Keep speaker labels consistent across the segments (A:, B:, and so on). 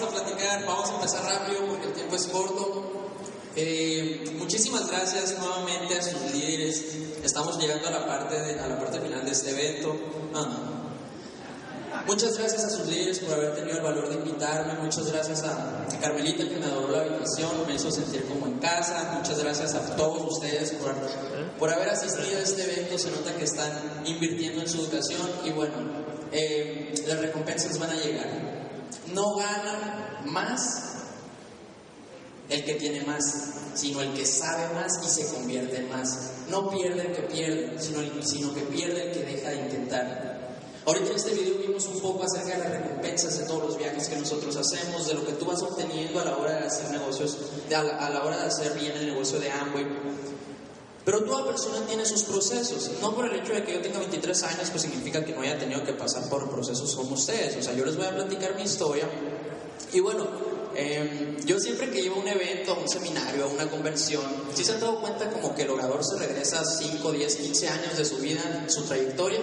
A: vamos a platicar, vamos a empezar rápido porque el tiempo es corto. Eh, muchísimas gracias nuevamente a sus líderes. Estamos llegando a la parte, de, a la parte final de este evento. Ah. Muchas gracias a sus líderes por haber tenido el valor de invitarme. Muchas gracias a, Carmelita que me adoró la habitación, me hizo sentir como en casa. Muchas gracias a todos ustedes por, por haber asistido a este evento. Se nota que están invirtiendo en su educación y bueno, eh, las recompensas van a llegar. No gana más el que tiene más, sino el que sabe más y se convierte en más. No pierde el que pierde, sino, sino que pierde el que deja de intentar. Ahorita en este video vimos un poco acerca de las recompensas de todos los viajes que nosotros hacemos, de lo que tú vas obteniendo a la hora de hacer negocios, a la, hora de hacer bien el negocio de Amway. Pero toda persona tiene sus procesos. No por el hecho de que yo tenga 23 años, pues significa que no haya tenido que pasar por procesos como ustedes. O sea, yo les voy a platicar mi historia. Y bueno, em, yo siempre que llevo a un evento, a un seminario, a una convención, si se han dado cuenta como que el orador se regresa 5, 10, 15 años de su vida, su trayectoria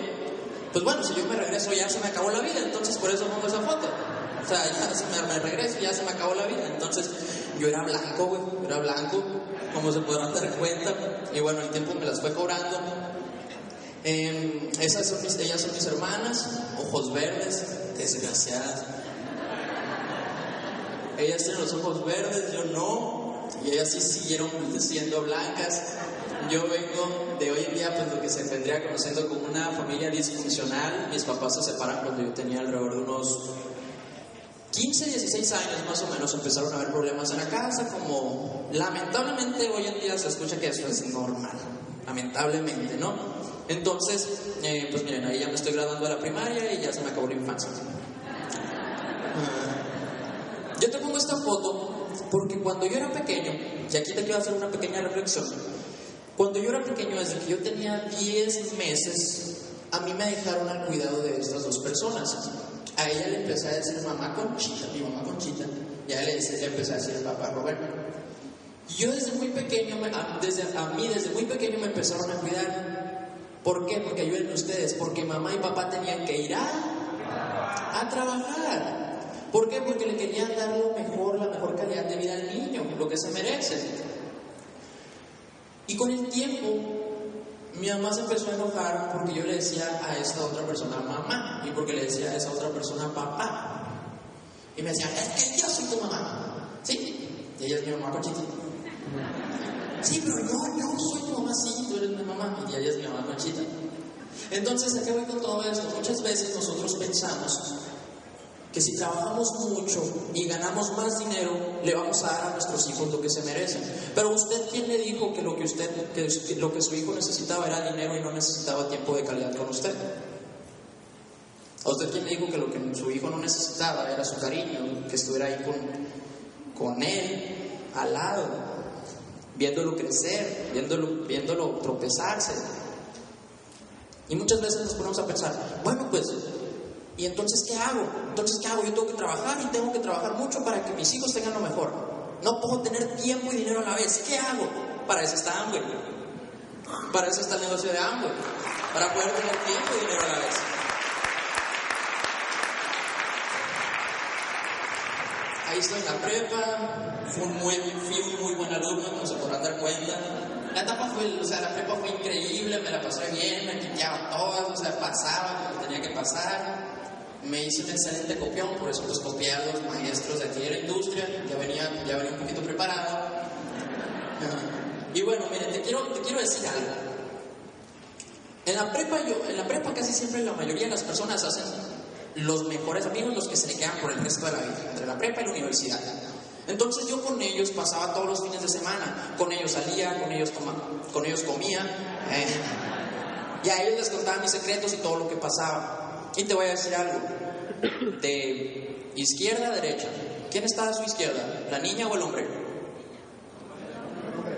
A: pues bueno, si yo me regreso ya se me acabó la vida, entonces por eso pongo esa foto. O sea, ya se me, regreso y ya se me acabó la vida. Entonces yo era blanco, güey, era blanco, como se podrán dar cuenta. Y bueno, el tiempo me las fue cobrando. Eh, esas son ellas son mis hermanas, ojos verdes, desgraciadas. Ellas tienen los ojos verdes, yo no. Y ellas sí siguieron siendo blancas. Yo vengo de hoy en día, pues lo que se vendría conociendo como una familia disfuncional. Mis papás se separan cuando yo tenía alrededor de unos 15, 16 años más o menos. Empezaron a haber problemas en la casa, como lamentablemente hoy en día se escucha que eso es normal. Lamentablemente, ¿no? Entonces, eh, pues miren, ahí ya me estoy graduando de la primaria y ya se me acabó la infancia. Yo te pongo esta foto porque cuando yo era pequeño, y aquí te quiero hacer una pequeña reflexión, cuando yo era pequeño, desde que yo tenía 10 meses, a mí me dejaron al cuidado de estas dos personas. A ella le empecé a decir mamá Conchita, mi mamá Conchita, y a él le, empecé a decir papá Roberto. Yo desde muy pequeño, a, desde, a mí desde muy pequeño me empezaron a cuidar. ¿Por qué? Porque ayuden ustedes, porque mamá y papá tenían que ir a, a trabajar. ¿Por qué? Porque le querían dar lo mejor, la mejor calidad de vida al niño, lo que se merece. Y con el tiempo, mi mamá se empezó a enojar porque yo le decía a esta otra persona mamá y porque le decía a esa otra persona papá. Y me decía, es que yo soy tu mamá. ¿Sí? Y ella es mi mamá Conchita. Sí, pero yo, yo soy tu mamá, sí, tú eres mi mamá. Y ella es mi mamá Conchita. Entonces, ¿a qué voy con todo esto? Muchas veces nosotros pensamos que si trabajamos mucho y ganamos más dinero, le vamos a dar a nuestros hijos lo que se merecen. Pero usted, ¿quién le dijo que lo que, usted, que lo que su hijo necesitaba era dinero y no necesitaba tiempo de calidad con usted? ¿A usted quién le dijo que lo que su hijo no necesitaba era su cariño, que estuviera ahí con, con él, al lado, viéndolo crecer, viéndolo, viéndolo tropezarse? Y muchas veces nos ponemos a pensar, bueno, pues ¿Y entonces qué hago? Entonces, ¿qué hago? Yo tengo que trabajar y tengo que trabajar mucho para que mis hijos tengan lo mejor. No puedo tener tiempo y dinero a la vez. ¿Qué hago? Para eso está Amway. Para eso está el negocio de Amway. Para poder tener tiempo y dinero a la vez. Ahí estoy en la prepa. Fui un muy, fui muy buen alumno, como se podrán dar cuenta. La etapa fue, o sea, la prepa fue increíble, me la pasé bien, me quiteaba todo, o sea, pasaba como tenía que pasar me hice un excelente copión, por eso pues copié a los maestros de aquí de la industria, ya venía, ya venía un poquito preparado. Y bueno, te quiero, te quiero decir algo. En la prepa yo, en la prepa casi siempre la mayoría de las personas hacen los mejores amigos los que se le quedan por el resto de la vida, entre la prepa y la universidad. Entonces yo con ellos pasaba todos los fines de semana, con ellos salía, con ellos tomaba, con ellos comía, eh, y a ellos les contaba mis secretos y todo lo que pasaba. Y te voy a decir algo. De izquierda a derecha. ¿Quién está a su izquierda? ¿La niña o el hombre?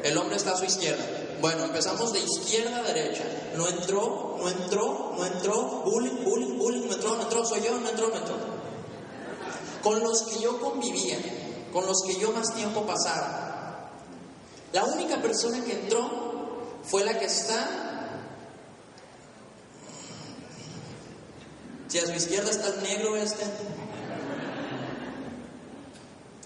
A: El hombre está a su izquierda. Bueno, empezamos de izquierda a derecha. No entró, no entró, no entró. Bullying, bullying, bullying. No entró, no entró. Soy yo, no entró, no entró. Con los que yo convivía, con los que yo más tiempo pasaba. La única persona que entró fue la que está Si a su izquierda está el negro este.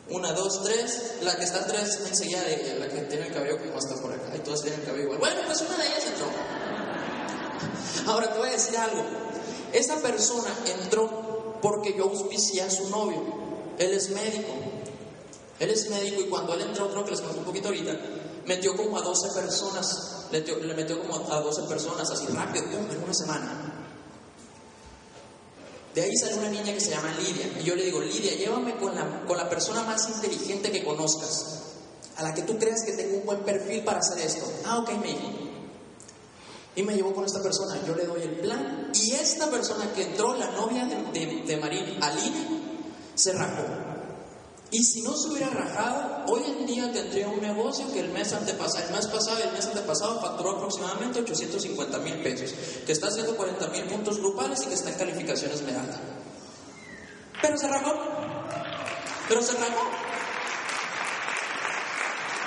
A: Una, dos, tres. La que está tres enseguida de ella, la que tiene el cabello como hasta por acá. Y todas tienen el cabello igual. Bueno, pues una de ellas entró. Ahora te voy a decir algo. Esa persona entró porque yo auspicié a su novio. Él es médico. Él es médico y cuando él entró, creo que les conté un poquito ahorita, metió como a 12 personas. Le metió como a 12 personas así rápido, en una semana. De ahí sale una niña que se llama Lidia. Y yo le digo, Lidia, llévame con la, con la persona más inteligente que conozcas. A la que tú creas que tengo un buen perfil para hacer esto. Ah, ok, me dijo. Y me llevó con esta persona. Yo le doy el plan. Y esta persona que entró, la novia de, de, Marín, Aline, se rajó. Y si no se hubiera rajado, hoy en día tendría un negocio que el mes antepasado, el mes pasado el mes antepasado facturó aproximadamente 850 mil pesos, que está haciendo 40 mil puntos grupales y que está en calificaciones medallas. Pero se rajó. Pero se rajó.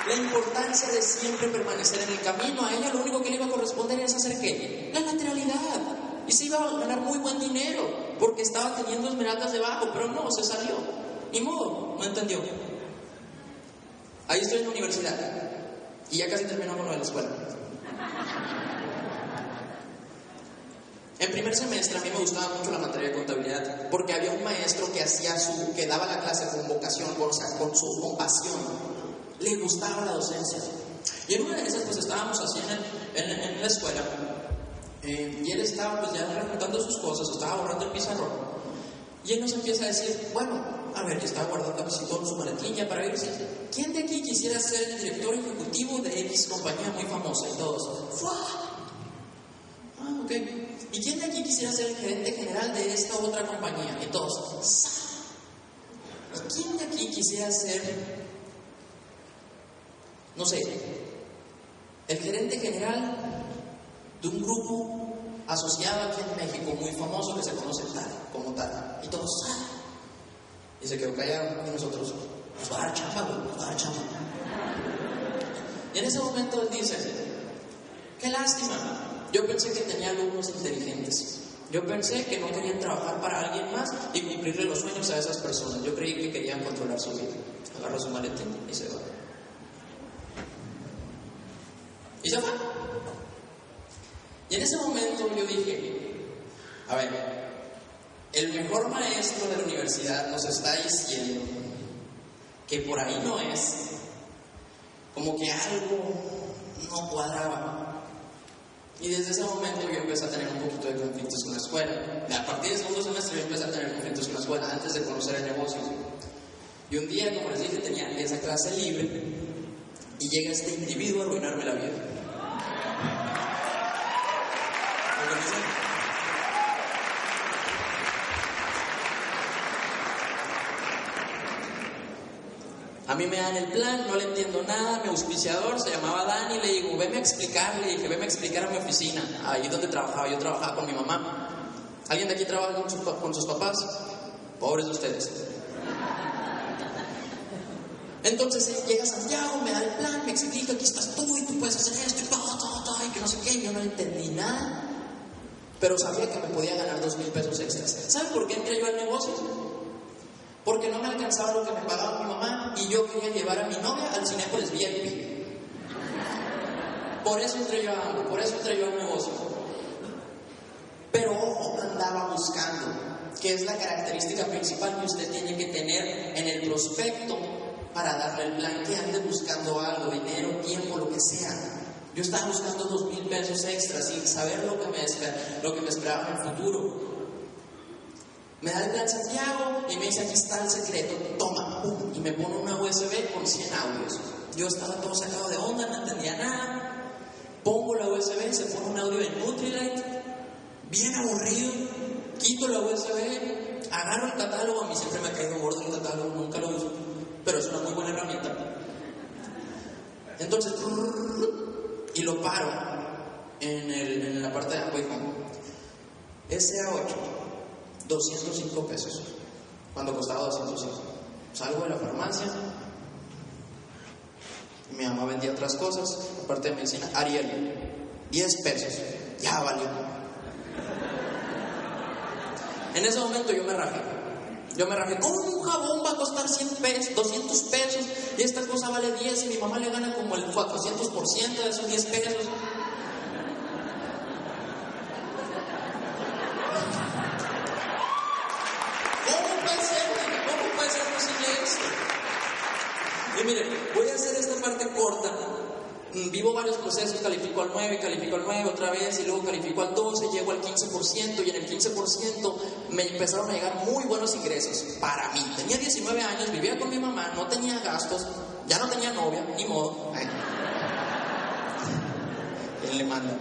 A: La importancia de siempre permanecer en el camino, a ella lo único que le iba a corresponder es hacer qué? La lateralidad. Y se iba a ganar muy buen dinero, porque estaba teniendo esmeraldas debajo, pero no, se salió. Ni modo, no entendió. Ahí estoy en la universidad. Y ya casi termino con lo de la escuela. En primer semestre a mí me gustaba mucho la materia de contabilidad porque había un maestro que hacía su, que daba la clase con vocación, con, o con su compasión. Le gustaba la docencia. Y en una de esas pues estábamos así en la escuela eh, y él estaba pues ya rejuntando sus cosas, estaba borrando el pizarrón. Y él nos empieza a decir, bueno, a ver, estaba guardando todo en su maletilla para si, ¿quién de aquí quisiera ser el director ejecutivo de X compañía muy famosa? Y todos, ¡fua! Ah, ok. ¿Y quién de aquí quisiera ser el gerente general de esta otra compañía? Y todos, ¡sa! ¿Y quién de aquí quisiera ser, no sé, el gerente general de un grupo asociado aquí en México muy famoso que se conoce tal, como tal? Y todos, ¡sa! Y se quedó callado y nosotros, nos va a dar chamba, nos va a dar chamba. Y en ese momento él dice, qué lástima, yo pensé que tenía alumnos inteligentes. Yo pensé que no querían trabajar para alguien más y cumplirle los sueños a esas personas. Yo creí que querían controlar su vida. Agarró su maletín y se va. Y se fue. Y en ese momento yo dije, a ver, el mejor maestro de la universidad nos está diciendo que por ahí no es, como que algo no cuadraba. Y desde ese momento yo empecé a tener un poquito de conflictos con la escuela. A partir del segundo semestre yo empecé a tener conflictos con la escuela antes de conocer el negocio. Y un día, como les dije, tenía esa clase libre y llega este individuo a arruinarme la vida. A mí me dan el plan, no le entiendo nada, mi auspiciador se llamaba Dani, le digo, veme a explicar, le dije, veme a explicar a mi oficina, ahí donde trabajaba, yo trabajaba con mi mamá. ¿Alguien de aquí trabaja con, su, con sus papás? Pobres de ustedes. Entonces él llega a Santiago, me da el plan, me explica, aquí estás tú y tú puedes hacer esto y todo, todo, todo, y que no sé qué, yo no entendí nada, pero sabía que me podía ganar dos mil pesos extras. ¿Saben por qué entré yo al negocio? Porque no me alcanzaba lo que me pagaba mi mamá y yo quería llevar a mi novia al Cinépolis VIP. Por eso entré yo a por eso entré yo al negocio. Pero ojo, andaba buscando, que es la característica principal que usted tiene que tener en el prospecto para darle el plan que ande buscando algo, dinero, tiempo, lo que sea. Yo estaba buscando dos mil pesos extras sin saber lo que me, lo que me esperaba en el futuro. Me da el plan Santiago y me dice, aquí está el secreto, toma, pum, y me pone una USB con 100 audios. Yo estaba todo sacado de onda, no entendía nada. Pongo la USB, se pone un audio de Nutrilite, bien aburrido, quito la USB, agarro el catálogo, a mí siempre me ha caído gordo el catálogo, nunca lo uso, pero es una muy buena herramienta. Entonces, y lo paro en, la parte de abajo, SA8 205 pesos, cuando costaba 205. Salgo de la farmacia, mi mamá vendía otras cosas, aparte de medicina, Ariel, 10 pesos, ya valió. En ese momento yo me rajé. Yo me rajé, ¿cómo un jabón va a costar 100 pesos, 200 pesos? Y esta cosa vale 10 y mi mamá le gana como el 400% de esos 10 pesos. ¿Cómo puede ser? ¿Cómo puede ser posible eso? Y mire, voy a hacer esta parte corta. Mm, Califico al 9, califico al 9 otra vez y luego califico al 12, llego al 15% y en el 15% me empezaron a llegar muy buenos ingresos para mí. Tenía 19 años, vivía con mi mamá, no tenía gastos, ya no tenía novia, ni modo. ¿Quién le manda?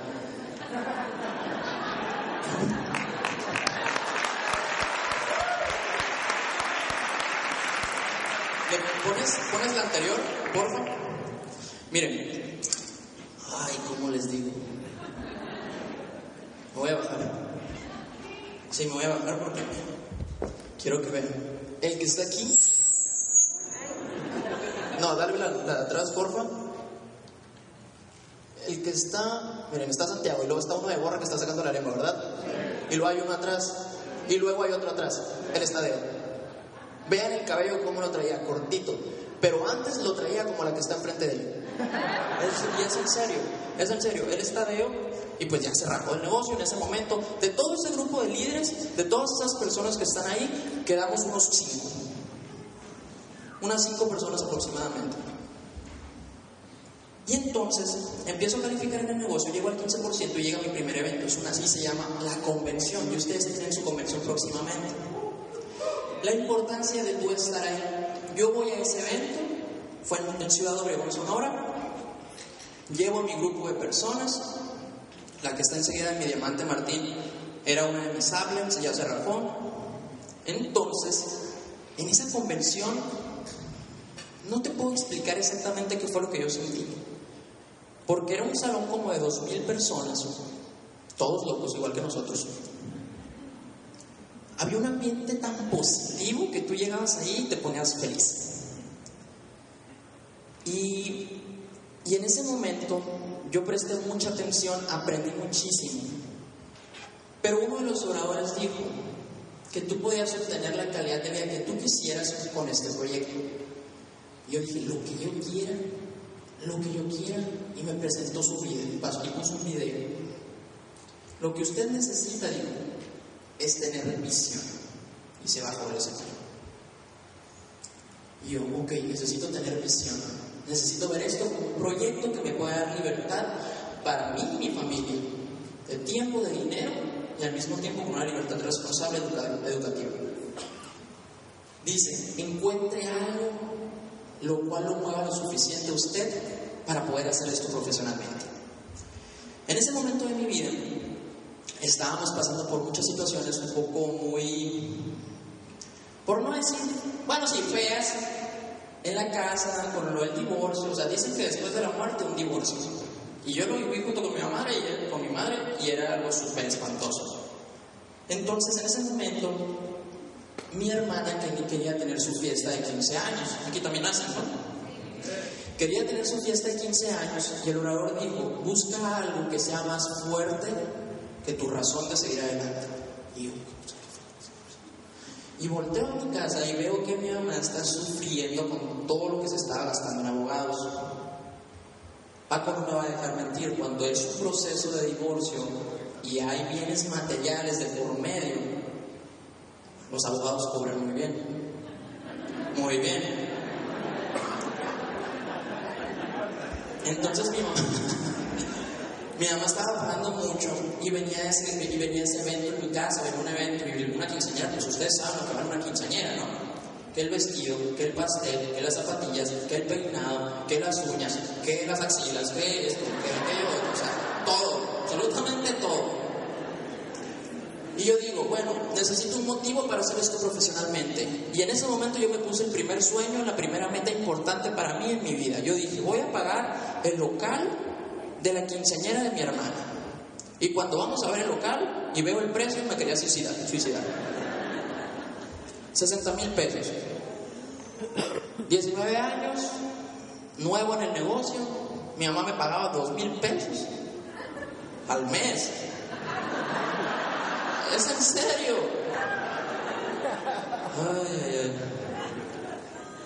A: ¿Le pones, pones la anterior, por favor? Miren. ¿Cómo les digo? Me voy a bajar. Sí, me voy a bajar porque quiero que vean. El que está aquí. No, dale la, la de atrás, porfa. El que está. Miren, está Santiago y luego está uno de borra que está sacando la lengua, ¿verdad? Y luego hay uno atrás. Y luego hay otro atrás. El estadeo. Vean el cabello cómo lo traía, cortito. Pero antes lo traía como la que está enfrente de él. Es, y es en serio, es en serio. Él está deo y pues ya se el negocio en ese momento. De todo ese grupo de líderes, de todas esas personas que están ahí, quedamos unos cinco. Unas cinco personas aproximadamente. Y entonces empiezo a calificar en el negocio, llego al 15% y llega mi primer evento. Es una así se llama la convención. Y ustedes tienen su convención próximamente la importancia de tú estar ahí. Yo voy a ese evento, fue en Ciudad Obregón, Sonora, llevo a mi grupo de personas, la que está enseguida de mi diamante Martín era una de mis sables, ella se rajó. Entonces, en esa convención, no te puedo explicar exactamente qué fue lo que yo sentí, porque era un salón como de dos mil personas, todos locos igual que nosotros, había un ambiente tan positivo que tú llegabas ahí y te ponías feliz. Y, y en ese momento yo presté mucha atención, aprendí muchísimo. Pero uno de los oradores dijo que tú podías obtener la calidad de vida que tú quisieras con este proyecto. Yo dije, lo que yo quiera, lo que yo quiera. Y me presentó su video, y puso un video. Lo que usted necesita, dijo, es tener visión. Y se bajó del escenario. Y yo, ok, necesito tener visión. Necesito ver esto como un proyecto que me pueda dar libertad para mí y mi familia. De tiempo, de dinero y al mismo tiempo con una libertad responsable educativa. Dice, encuentre algo lo cual lo mueva lo suficiente a usted para poder hacer esto profesionalmente. En ese momento de mi vida, estábamos pasando por muchas situaciones un poco muy, por no decir, bueno, sí, feas, en la casa, con lo del divorcio, o sea, dicen que después de la muerte un divorcio. Y yo lo viví junto con mi madre y con mi madre y era algo súper espantoso. Entonces, en ese momento, mi hermana que quería tener su fiesta de 15 años, aquí también hacen, ¿no? Quería tener su fiesta de 15 años y el orador dijo, busca algo que sea más fuerte que tu razón de seguir adelante. Y yo, y volteo a mi casa y veo que mi mamá está sufriendo con todo lo que se estaba gastando en abogados. Paco no me va a dejar mentir, cuando es un proceso de divorcio y hay bienes materiales de por medio, los abogados cobran muy bien. Muy bien. Entonces mi mamá, mi mamá estaba pagando mucho y venía, ese, y venía evento en mi casa, venía un evento, y una quinceañera, pues ustedes saben lo que vale una quinceañera, ¿no? Que el vestido, que el pastel, que las zapatillas, que el peinado, que las uñas, que las axilas, que esto, que aquello o sea, todo, absolutamente todo. Y yo digo, bueno, necesito un motivo para hacer esto profesionalmente. Y en ese momento yo me puse el primer sueño, la primera meta importante para mí en mi vida. Yo dije, voy a pagar el local de la quinceañera de mi hermana. Y cuando vamos a ver el local y veo el precio, me quería suicidar. suicidar. 60 mil pesos. 19 años, nuevo en el negocio. Mi mamá me pagaba 2 mil pesos al mes. Es en serio. Ay, ay, ay.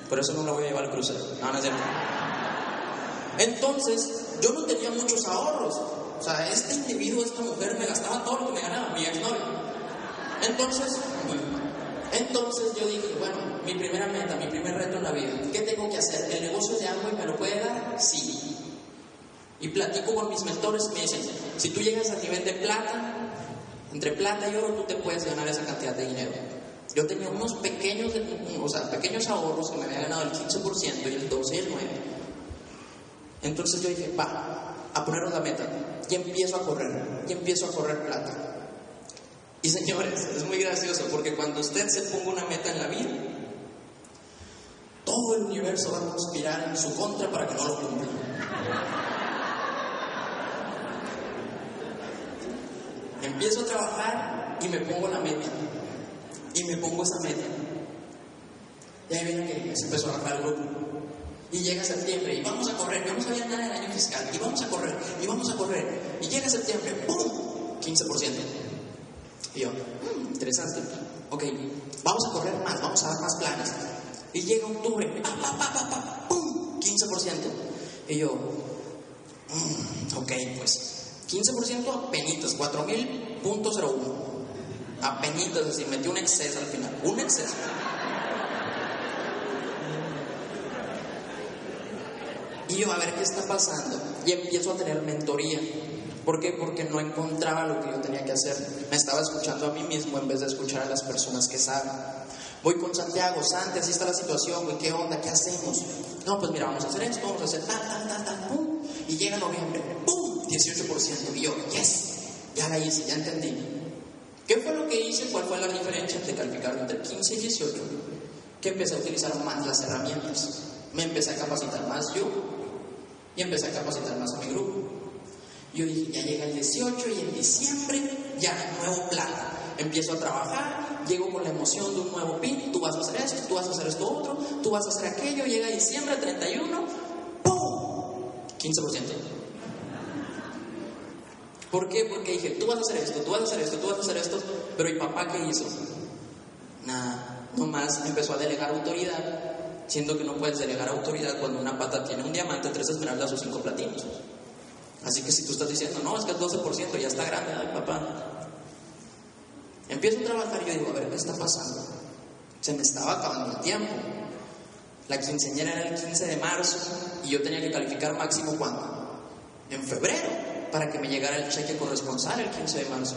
A: Por eso no la voy a llevar al crucero. No, no es cierto. Entonces, yo no tenía muchos ahorros. O sea, este individuo, esta mujer, me gastaba todo lo que me ganaba, mi exnovio. Entonces, entonces yo dije, bueno, mi primera meta, mi primer reto en la vida, ¿qué tengo que hacer? ¿El negocio de agua me lo puede dar? Sí. Y platico con mis mentores y me dicen, si tú llegas a nivel de plata, entre plata y oro tú te puedes ganar esa cantidad de dinero. Yo tenía unos pequeños, o sea, pequeños ahorros que me había ganado el 15% y el 12 y el 9%. Entonces yo dije, va, a ponernos la meta. Y empiezo a correr, y empiezo a correr plata. Y señores, es muy gracioso porque cuando usted se ponga una meta en la vida, todo el universo va a conspirar en su contra para que no lo cumpla. Empiezo a trabajar y me pongo la meta. Y me pongo esa meta. Y ahí viene que se empezó a bajar el grupo. Y llega septiembre y vamos a correr, vamos a ganar el año fiscal, y vamos a correr, y vamos a correr. Y llega septiembre, ¡pum! 15%. Y yo, mmm, interesante. Ok, vamos a correr más, vamos a dar más planes. Y llega octubre, ¡pa, pa, pa, pa! ¡pum! 15%. Y yo, mmm, ok, pues 15% a penitas, 4000.01. A penitas, decir, metí un exceso al final, un exceso. Y yo a ver qué está pasando. Y empiezo a tener mentoría. ¿Por qué? Porque no encontraba lo que yo tenía que hacer. Me estaba escuchando a mí mismo en vez de escuchar a las personas que saben. Voy con Santiago, Santi, así está la situación, güey, ¿qué onda? ¿Qué hacemos? No, pues mira, vamos a hacer esto, vamos a hacer tal, tal, tal, tal, pum. Y llega noviembre, pum, 18%. Y yo, yes, ya la hice, ya entendí. ¿Qué fue lo que hice? ¿Cuál fue la diferencia entre calificar entre 15 y 18? Que empecé a utilizar más las herramientas. Me empecé a capacitar más yo y empecé a capacitar más a mi grupo. Yo dije, ya llega el 18 y en diciembre ya nuevo plan. Empiezo a trabajar, llego con la emoción de un nuevo pin, tú vas a hacer esto, tú vas a hacer esto otro, tú vas a hacer aquello, llega diciembre 31, ¡pum! 15%. ¿Por qué? Porque dije, tú vas a hacer esto, tú vas a hacer esto, tú vas a hacer esto, pero ¿y papá qué hizo? Nada, nomás empezó a delegar autoridad, siendo que no puedes delegar autoridad cuando una pata tiene un diamante, tres esmeraldas o cinco platinos. Así que si tú estás diciendo, no, es que el 12% ya está grande, ay papá. Empiezo a trabajar y yo digo, a ver, ¿qué está pasando? Se me estaba acabando el tiempo. La quinceañera era el 15 de marzo y yo tenía que calificar máximo cuándo? En febrero, para que me llegara el cheque corresponsal el 15 de marzo.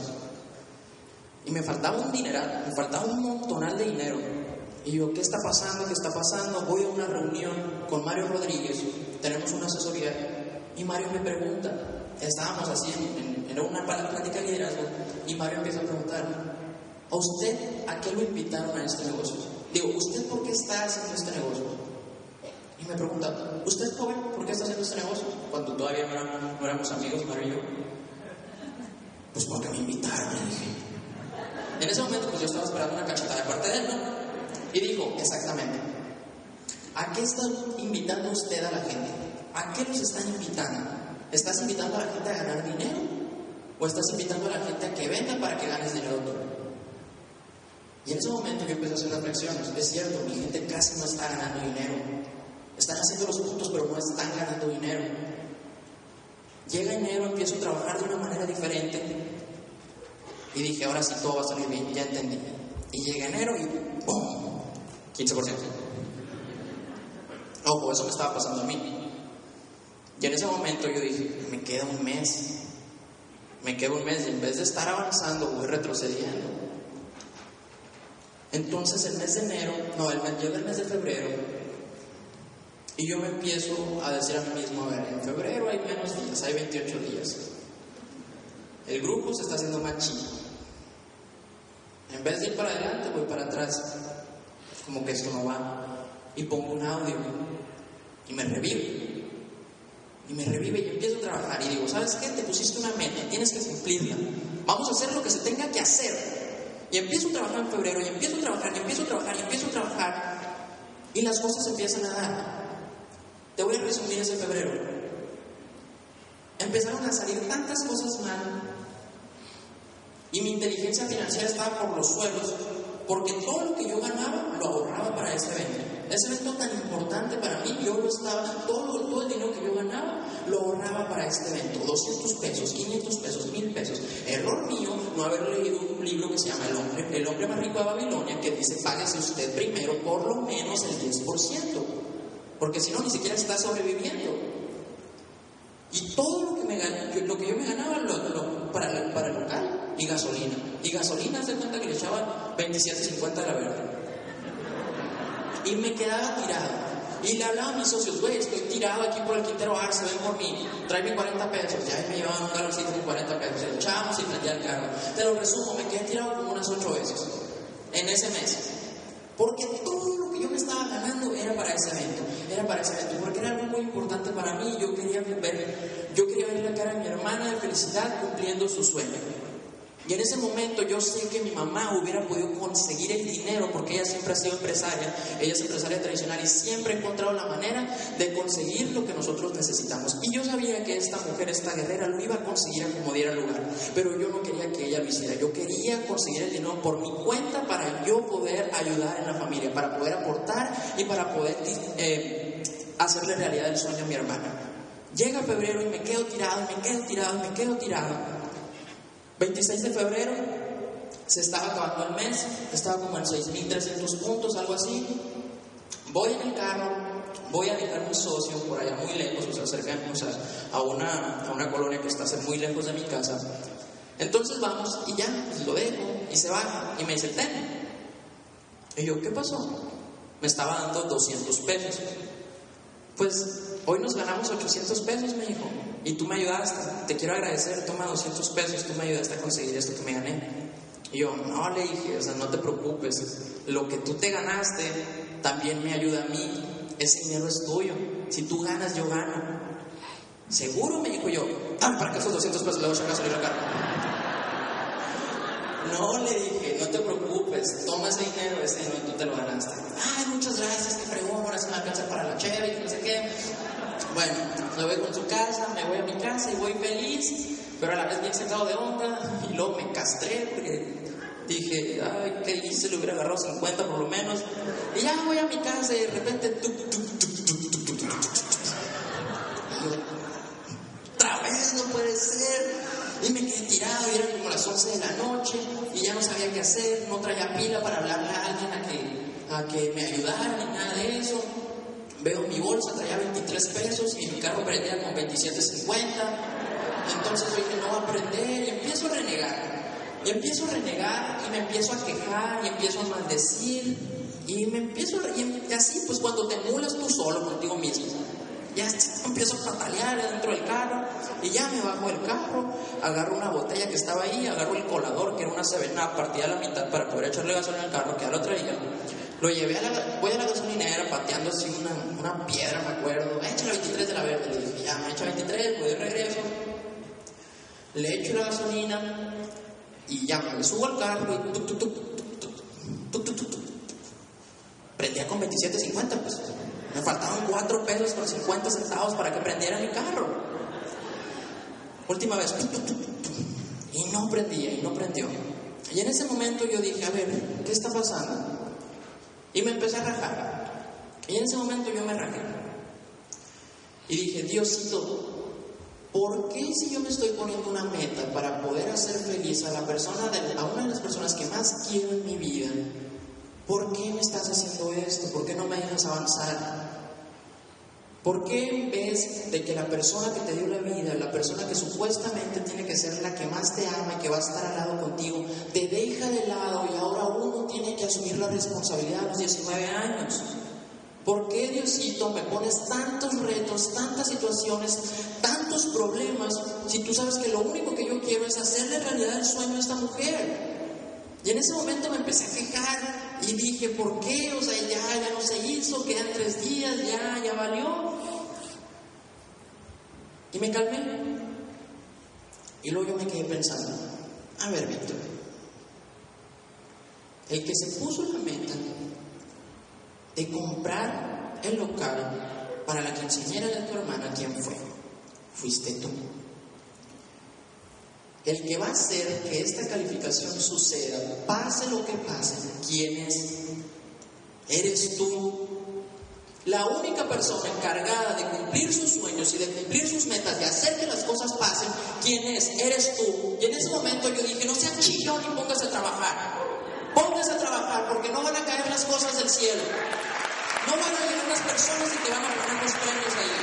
A: Y me faltaba un dineral, me faltaba un montonal de dinero. Y yo, ¿qué está pasando? ¿Qué está pasando? Voy a una reunión con Mario Rodríguez, tenemos una asesoría y Mario me pregunta, estábamos así en, en, una plática de liderazgo, y Mario empieza a preguntar, ¿a usted a qué lo invitaron a este negocio? Digo, ¿usted por qué está haciendo este negocio? Y me pregunta, ¿usted es joven? ¿Por qué está haciendo este negocio? Cuando todavía no éramos, no éramos amigos, Mario y yo. Pues porque me invitaron, le dije. En ese momento, pues yo estaba esperando una cachetada de parte de él, ¿no? Y dijo, exactamente, ¿a qué está invitando usted a la gente? ¿A qué los están invitando? ¿Estás invitando a la gente a ganar dinero? ¿O estás invitando a la gente a que venga para que ganes dinero tú? Y en ese momento yo empecé a hacer reflexiones. Es cierto, mi gente casi no está ganando dinero. Están haciendo los puntos, pero no están ganando dinero. Llega enero, empiezo a trabajar de una manera diferente. Y dije, ahora sí todo va a salir bien, ya entendí. Y llega enero y ¡pum! 15%. Ojo, eso me estaba pasando a mí. Y en ese momento yo dije, me queda un mes. Me queda un mes y en vez de estar avanzando, voy retrocediendo. Entonces el mes de enero, no, el mes, llega el mes de febrero y yo me empiezo a decir a mí mismo, a ver, en febrero hay menos días, hay 28 días. El grupo se está haciendo más chico. En vez de ir para adelante, voy para atrás. Como que esto no va. Y pongo un audio y me revivo. Y me revive y empiezo a trabajar y digo, ¿sabes qué? Te pusiste una meta, tienes que cumplirla. Vamos a hacer lo que se tenga que hacer. Y empiezo a trabajar en febrero, y empiezo a trabajar, y empiezo a trabajar, y empiezo a trabajar. Y las cosas empiezan a dar. Te voy a resumir ese febrero. Empezaron a salir tantas cosas mal. Y mi inteligencia financiera estaba por los suelos. porque todo lo que yo ganaba lo ahorraba para ese evento. Ese evento tan importante para mí, yo lo estaba, todo, todo el dinero que yo ganaba lo ahorraba para este evento. 200 pesos, 500 pesos, 1000 pesos. Error mío no haber leído un libro que se llama El hombre, el hombre más rico de Babilonia, que dice, páguese usted primero por lo menos el 10%, porque si no, ni siquiera está sobreviviendo. Y todo lo que, me, lo que yo me ganaba lo, para, para el local y gasolina. Y gasolina, se cuenta que le echaba 27.50 de la verde. Y me quedaba tirado. Y le hablaba a mis socios, güey, estoy tirado aquí por el Quintero Arce, ven por mí, tráeme 40 pesos. Ya me llevaban un calorcito de 40 pesos. Le echábamos y prendía el carro. Te lo resumo, me quedé tirado como unas 8 veces en ese mes. Porque todo lo que yo me estaba ganando era para ese evento, era para ese evento, porque era algo muy importante para mí. Yo quería ver, yo quería ver la cara de mi hermana de felicidad cumpliendo su sueño. Y en ese momento yo sé que mi mamá hubiera podido conseguir el dinero porque ella siempre ha sido empresaria, ella es empresaria tradicional y siempre ha encontrado la manera de conseguir lo que nosotros necesitamos. Y yo sabía que esta mujer, esta guerrera, lo iba a conseguir a como diera lugar, pero yo no quería que ella lo hiciera, yo quería conseguir el dinero por mi cuenta para yo poder ayudar en la familia, para poder aportar y para poder eh, hacerle realidad el sueño a mi hermana. Llega febrero y me quedo tirado, me quedo tirado, me quedo tirado. 26 de febrero, se estaba acabando el mes, estaba como en 6.300 puntos, algo así. Voy en el carro, voy a dejar un socio por allá muy lejos, o sea, cercano a, una, a una colonia que está muy lejos de mi casa. Entonces vamos y ya, lo dejo y se va y me dice, ten. Y yo, ¿qué pasó? Me estaba dando 200 pesos. Pues hoy nos ganamos 800 pesos, me dijo, y tú me ayudaste, te quiero agradecer, toma 200 pesos, tú me ayudaste a conseguir esto que me gané. Y yo, no, le dije, o sea, no te preocupes, lo que tú te ganaste también me ayuda a mí, ese dinero es tuyo, si tú ganas, yo gano. Seguro, me dijo yo, ah, para que esos 200 pesos le voy a echar gasolina al carro. No, le dije, no te preocupes, toma ese dinero, ese dinero tú te lo ganaste. Ay, muchas gracias, que fregón, ahora se me alcanza para la chévere y no sé qué. Bueno, me voy con su casa, me voy a mi casa y voy feliz, pero a la vez bien sacado de onda y luego me castré porque dije, ay, ¿qué hice? Le hubiera agarrado 50 por lo menos. Y ya voy a mi casa y de repente, tuk, tuk, tuk, otra vez no puede ser. Y me quedé tirado, y eran como las 11 de la noche, y ya no sabía qué hacer, no traía pila para hablarle a alguien a que, a que me ayudara, ni nada de eso. Veo mi bolsa, traía 23 pesos y mi carro prendía con 27.50. Entonces dije, no va a prender y empiezo a renegar. Y empiezo a renegar y me empiezo a quejar y empiezo a maldecir. Y me empiezo, y así, pues cuando te mulas tú solo contigo mismo ya empiezo a patalear dentro del carro y ya me bajo el carro, agarro una botella que estaba ahí, agarro el colador que era una sevena partida a la mitad para poder echarle gasolina al carro que ya lo traía. Lo llevé a la, voy a la gasolinera pateando así una, una piedra, me acuerdo, echa la 23 de la verde, le dije, ya me echa 23, voy de regreso, le echo la gasolina y ya me subo al carro y tuc, tuc, tuc, prendía con 27.50 pues. Me faltaban 4 pesos con 50 centavos para que prendiera mi carro. Última vez. Y no prendía, y no prendió. Y en ese momento yo dije, a ver, ¿qué está pasando? Y me empecé a rajar. Y en ese momento yo me rajé. Y dije, Diosito, ¿por qué si yo me estoy poniendo una meta para poder hacer feliz a la persona, a una de las personas que más quiero en mi vida, ¿por qué me estás haciendo esto? ¿Por qué no me dejas avanzar? ¿Por qué en vez de que la persona que te dio la vida, la persona que supuestamente tiene que ser la que más te ama y que va a estar al lado contigo, te deja de lado y ahora tiene que asumir la responsabilidad a los 19 años? ¿Por qué, Diosito, me pones tantos retos, tantas situaciones, tantos problemas, si tú sabes que lo único que yo quiero es hacerle realidad el sueño a esta mujer? Y en ese momento me empecé a quejar y dije, ¿por qué? O sea, ya, ya no se hizo, quedan tres días, ya, ya valió. Y me calmé. Y luego yo me quedé pensando, a ver, Víctor, el que se puso la meta de comprar el local para la quinceañera de tu hermana, ¿quién fue? Fuiste tú. el que va a hacer que esta calificación suceda, pase lo que pase, ¿quién es? Eres tú. La única persona encargada de cumplir sus sueños y de cumplir sus metas, de hacer que las cosas pasen, ¿quién es? Eres tú. Y en ese momento yo dije, no seas chillón y póngase a trabajar. Póngase a trabajar porque no van a caer las cosas del cielo. No van a venir unas personas y te van a poner los premios ahí.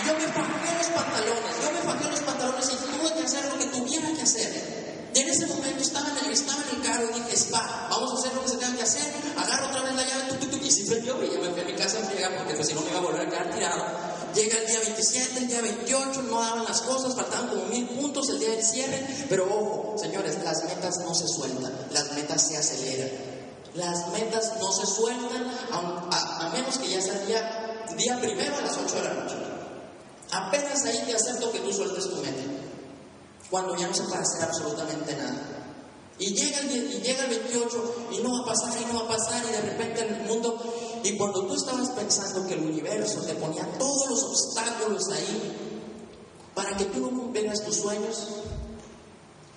A: Y yo me fajé los pantalones, yo me fajé los pantalones y tuve que hacer lo que tuviera que hacer. Y en ese momento estaba en el, estaba en el carro y dije, spa, vamos a hacer lo que se tenga que hacer, agarro otra vez la llave, tu, tu, tu, y si prendió, y ya me fui a mi casa a llegar porque si no me iba a volver a quedar tirado. Llega el día 27, el día 28, no daban las cosas, faltaban como mil puntos el día del cierre, pero ojo, señores, las metas no se sueltan, las metas se aceleran. Las metas no se sueltan a, menos que ya sea el día, día primero a las 8 de la noche. Apenas ahí te acepto que tú sueltes tu meta. Cuando ya no se puede hacer absolutamente nada. Y llega, el, y llega el 28 y no va a pasar y no va a pasar y de repente el mundo... Y cuando tú estabas pensando que el universo te ponía todos los obstáculos ahí para que tú no cumplieras tus sueños,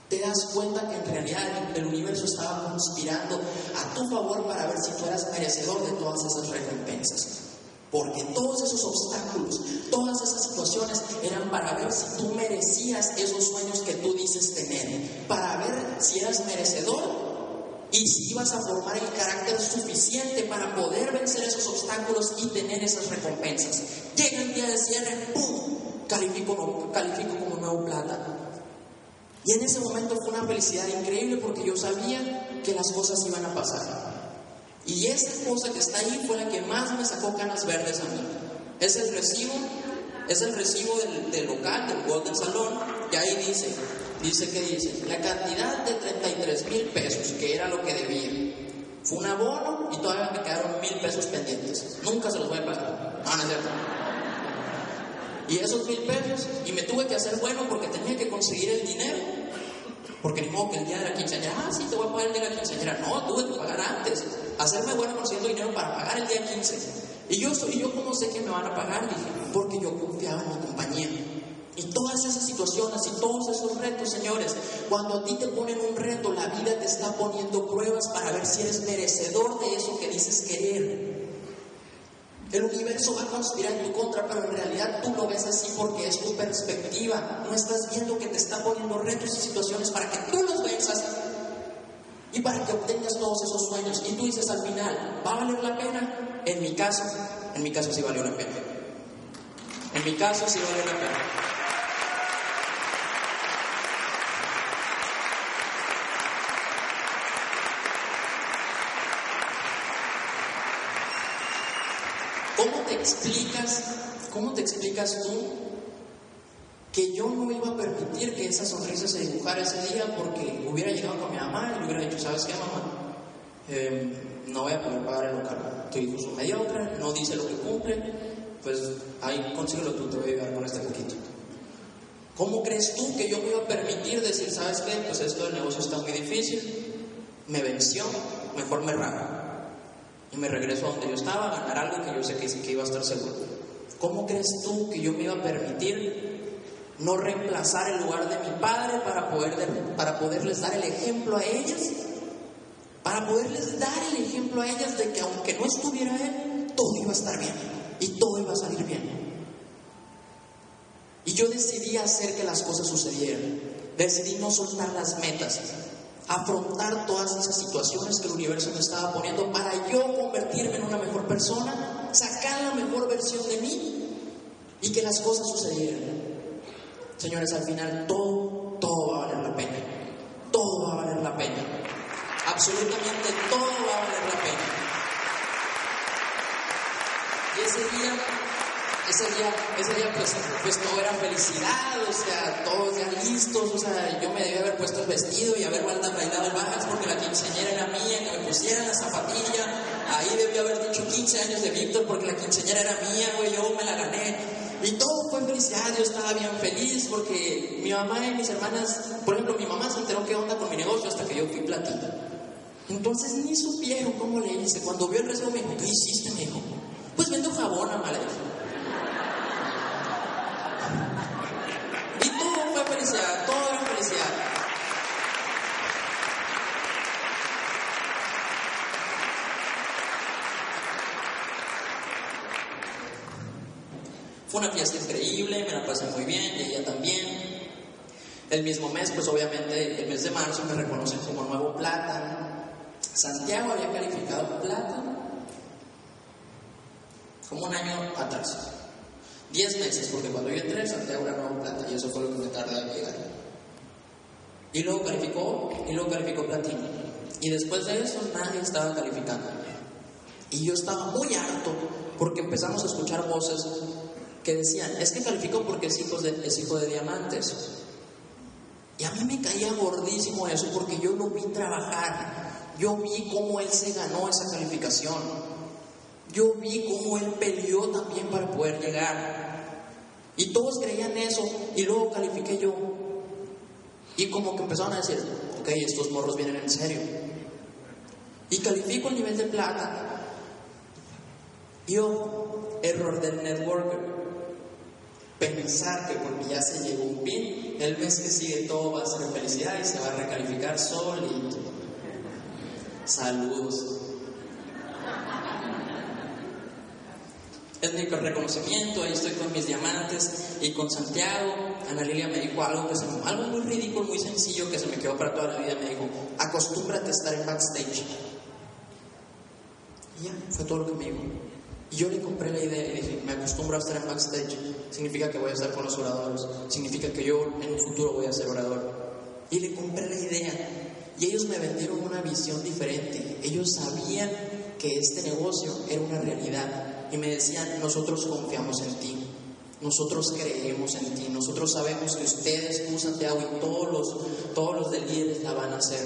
A: te das cuenta que en realidad el universo estaba conspirando a tu favor para ver si tú eras merecedor de todas esas recompensas. Porque todos esos obstáculos, todas esas situaciones eran para ver si tú merecías esos sueños que tú dices tener, para ver si eras merecedor y si ibas a formar el carácter suficiente para poder vencer esos obstáculos y tener esas recompensas. Llega el día de cierre, ¡pum! Califico, califico como nuevo plata. Y en ese momento fue una felicidad increíble porque yo sabía que las cosas iban a pasar. Y esa cosa que está ahí fue la que más me sacó canas verdes a mí. Es el recibo, es el recibo del, del local, del Golden Salón, y ahí dice, dice que dice, la cantidad de 33 mil pesos, que era lo que debía. Fue un abono y todavía me quedaron mil pesos pendientes. Nunca se los voy a pagar. No, es cierto. Y esos mil pesos, y me tuve que hacer bueno porque tenía que conseguir el dinero. Porque ni modo que el día de la quinceañera, ah, sí, te voy a pagar el día de la quinceañera. No, tuve que pagar antes. Hacerme bueno consiguiendo dinero para pagar el día 15. Y yo, soy, yo cómo sé que me van a pagar? Dije, porque yo confiaba en mi compañía. Y todas esas situaciones y todos esos retos, señores, cuando a ti te ponen un reto, la vida te está poniendo pruebas para ver si eres merecedor de eso que dices querer. El universo va a conspirar en tu contra, pero en realidad tú lo ves así porque es tu perspectiva. No estás viendo que te está poniendo retos y situaciones para que tú los venzas y para que obtengas todos esos sueños. Y tú dices al final, ¿va a valer la pena? En mi caso, en mi caso sí valió la pena. En mi caso sí valió la pena. ¿Cómo te explicas, cómo te explicas tú que yo no iba a permitir que esa sonrisa se dibujara ese día porque hubiera llegado con mi mamá y le hubiera dicho, ¿sabes qué, mamá? Eh, no voy a poder pagar el local. Tu hijo es un mediocre, no dice lo que cumple, pues ahí consíguelo tú, te voy a ayudar con este poquito. ¿Cómo crees tú que yo me iba a permitir decir, ¿sabes qué? Pues esto del negocio está muy difícil, me venció, mejor me rajo y me regreso a donde yo estaba a ganar algo que yo sé que, que iba a estar seguro. ¿Cómo crees tú que yo me iba a permitir no reemplazar el lugar de mi padre para, poder de- para poderles dar el ejemplo a ellas? Para poderles dar el ejemplo a ellas de que aunque no estuviera él, todo iba a estar bien y todo iba a salir bien. Y yo decidí hacer que las cosas sucedieran. Decidí no soltar las metas, afrontar todas esas situaciones que el universo me estaba poniendo para yo convertirme en una mejor persona, sacar la mejor versión de mí y que las cosas sucedieran. Señores, al final todo, todo va a valer la pena. Todo va a valer la pena. Absolutamente todo va a valer la pena. Y ese día, ese día, ese día pues, pues todo era felicidad, o sea, todos ya listos, o sea, yo me debía haber puesto el vestido y haber bailado el bajas porque la quinceañera era mía, que me pusieran la zapatilla, ahí debía haber dicho 15 años de Víctor porque la quinceañera era mía, güey, yo me la gané. Y todo fue felicidad, yo estaba bien feliz porque mi mamá y mis hermanas, por ejemplo, mi mamá se enteró qué onda con mi negocio hasta que yo fui platino. Entonces ni supieron cómo le hice. Cuando vio el recibo me dijo, ¿qué hiciste? Me dijo, pues vendo jabón y todo fue felicidad, todo era felicidad. Fue una fiesta increíble, me la pasé muy bien, y ella también. El mismo mes, pues obviamente el mes de marzo me reconocen como nuevo plata. Santiago había calificado plata como un año atrás. Diez meses, porque cuando yo entré Santiago era nuevo plata y eso fue lo que me tardé en llegar. Y luego calificó, y luego calificó platino. Y después de eso nadie estaba calificando. Y yo estaba muy harto porque empezamos a escuchar voces que decían, es que calificó porque es hijo de, es hijo de diamantes. Y a mí me caía gordísimo eso porque yo lo vi trabajar. Yo vi cómo él se ganó esa calificación. Yo vi cómo él peleó también para poder llegar. Y todos creían eso y luego califiqué yo. Y como que empezaron a decir, ok, estos morros vienen en serio. Y califico el nivel de plata. Yo, error del networker. Pensar que porque ya se llegó un pin, el mes que sigue todo va a ser felicidad y se va a recalificar solito. Saludos. Mi reconocimiento, ahí estoy con mis diamantes y con Santiago. Ana Lilia me dijo algo, algo muy ridículo, muy sencillo que se me quedó para toda la vida. Me dijo, acostúmbrate a estar en backstage. Y ya, fue todo lo que me dijo. Y yo le compré la idea y dije, me acostumbro a estar en backstage. Significa que voy a estar con los oradores. Significa que yo en un futuro voy a ser orador. Y le compré la idea. Y ellos me vendieron una visión diferente. Ellos sabían que este negocio era una realidad y me decían, nosotros confiamos en ti, nosotros creemos en ti, nosotros sabemos que ustedes, tú Santiago y todos los, todos los de líderes la van a hacer.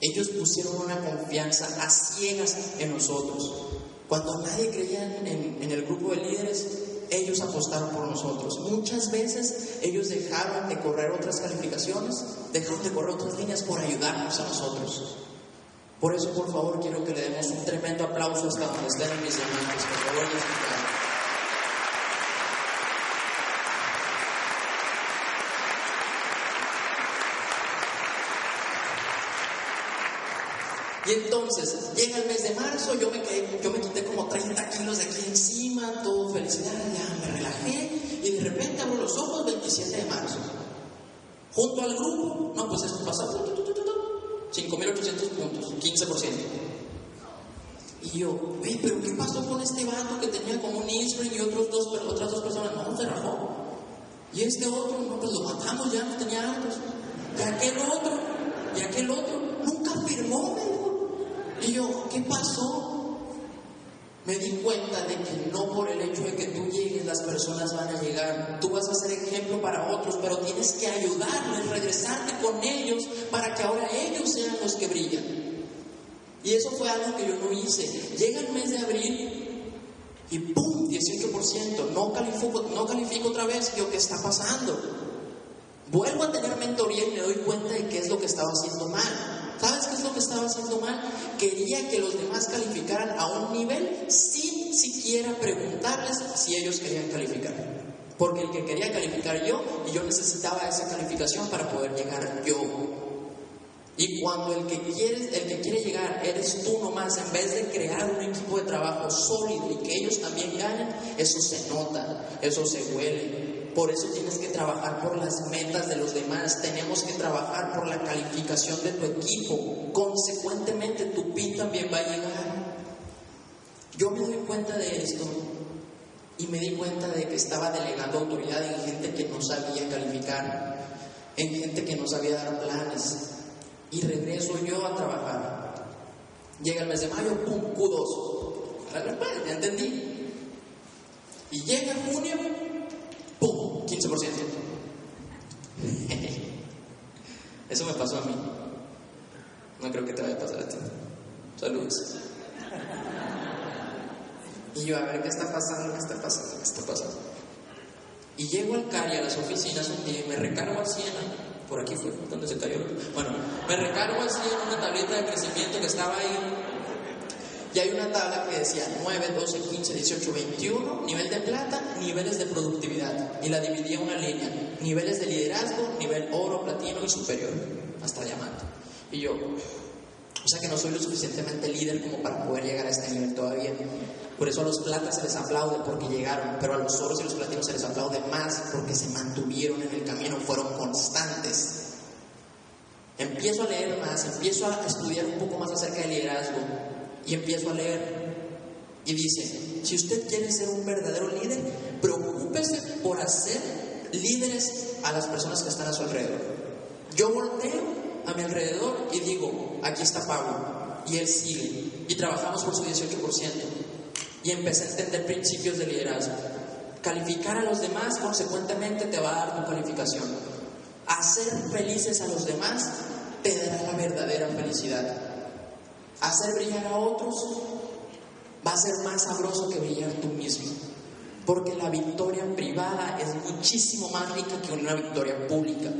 A: Ellos pusieron una confianza a ciegas en nosotros. Cuando nadie creía en, en el grupo de líderes, ellos apostaron por nosotros. Muchas veces ellos dejaron de correr otras calificaciones, dejaron de correr otras líneas por ayudarnos a nosotros. Por eso, por favor, quiero que le demos un tremendo aplauso hasta donde estén mis diamantes. Por favor, Y entonces, llega el mes de marzo, yo me, quedé, yo me quité como 30 kilos de aquí encima, todo felicidad, ya me relajé, y de repente abro los ojos 27 de marzo. Junto al grupo, no, pues esto pasa, 5.800 puntos, 15%. Y yo, pero ¿qué pasó con este vato que tenía como un Instagram y otros dos, otras dos personas? No, se rajó. Y este otro, no, pues lo matamos ya, no tenía altos. Y aquel otro, y aquel otro, nunca firmó, Y yo, ¿qué pasó? Me di cuenta de que no por el hecho de que tú llegues las personas van a llegar. Tú vas a ser ejemplo para otros, pero tienes que ayudarles, regresarte con ellos para que ahora ellos sean los que brillan. Y eso fue algo que yo no hice. Llega el mes de abril y ¡pum! 18%. No califico, no califico otra vez. ¿qué está pasando? Vuelvo a tener mentoría y me doy cuenta de qué es lo que estaba haciendo mal. ¿Sabes qué es lo que estaba haciendo mal? Quería que los demás calificaran a un nivel sin siquiera preguntarles si ellos querían calificar. Porque el que quería calificar yo, y yo necesitaba esa calificación para poder llegar yo. Y cuando el que, el que quiere llegar eres tú nomás, en vez de crear un equipo de trabajo sólido y que ellos también ganen, eso se nota, eso se huele, por eso tienes que trabajar por las metas de los demás. Tenemos que trabajar por la calificación de tu equipo. Consecuentemente, tu PIN también va a llegar. Yo me doy cuenta de esto y me di cuenta de que estaba delegando autoridad en gente que no sabía calificar, en gente que no sabía dar planes. Y regreso yo a trabajar. Llega el mes de mayo, pum, Q2. Ya entendí. Y llega junio. 15%. Eso me pasó a mí. No creo que te vaya a pasar a ti. Saludos. Y yo, a ver, ¿qué está pasando? ¿Qué está pasando? ¿Qué está pasando? Y llego al CARI, a las oficinas y me recargo al 100. Por aquí fue donde se cayó. Bueno, me recargo al 100 una tableta de crecimiento que estaba ahí y hay una tabla que decía 9, 12, 15, 18, 21, nivel de plata, niveles de productividad. Y la dividía una línea, niveles de liderazgo, nivel oro, platino y superior, hasta diamante. Y yo, O sea que no soy lo suficientemente líder como para poder llegar a este nivel todavía. Por eso a los platas se les aplaude porque llegaron, pero a los oros y los platinos se les aplaude más porque se mantuvieron en el camino, fueron constantes. Empiezo a leer más, empiezo a estudiar un poco más acerca del liderazgo y empiezo a leer. Y dice, si usted quiere ser un verdadero líder, preocúpese por hacer líderes a las personas que están a su alrededor. Yo volteo a mi alrededor y digo, aquí está Pablo. Y él sigue. Y trabajamos por su 18%. Y empecé a entender principios de liderazgo. Calificar a los demás, consecuentemente, te va a dar tu calificación. Hacer felices a los demás te dará la verdadera felicidad. Hacer brillar a otros va a ser más sabroso que brillar tú mismo. Porque la victoria privada es muchísimo más rica que una victoria pública.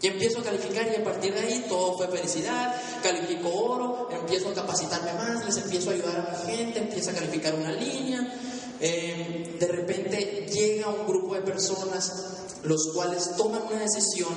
A: Y empiezo a calificar y a partir de ahí todo fue felicidad, califico oro, empiezo a capacitarme más, les empiezo a ayudar a mi gente, empiezo a calificar una línea. Eh, de repente llega un grupo de personas los cuales toman una decisión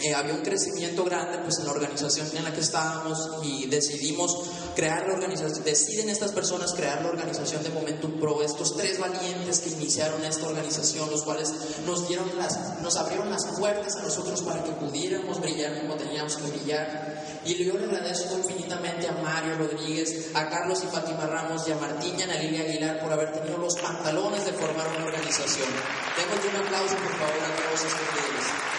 A: eh, había un crecimiento grande pues en la organización en la que estábamos y decidimos crear la organización, deciden estas personas crear la organización de Momentum Pro, estos tres valientes que iniciaron esta organización, los cuales nos dieron las, nos abrieron las puertas a nosotros para que pudiéramos brillar como teníamos que brillar. Y yo le agradezco infinitamente a Mario Rodríguez, a Carlos y Fátima Ramos y a Martín y a Lilia Aguilar por haber tenido los pantalones de formar una organización. Démosle un aplauso por favor a todos estos líderes.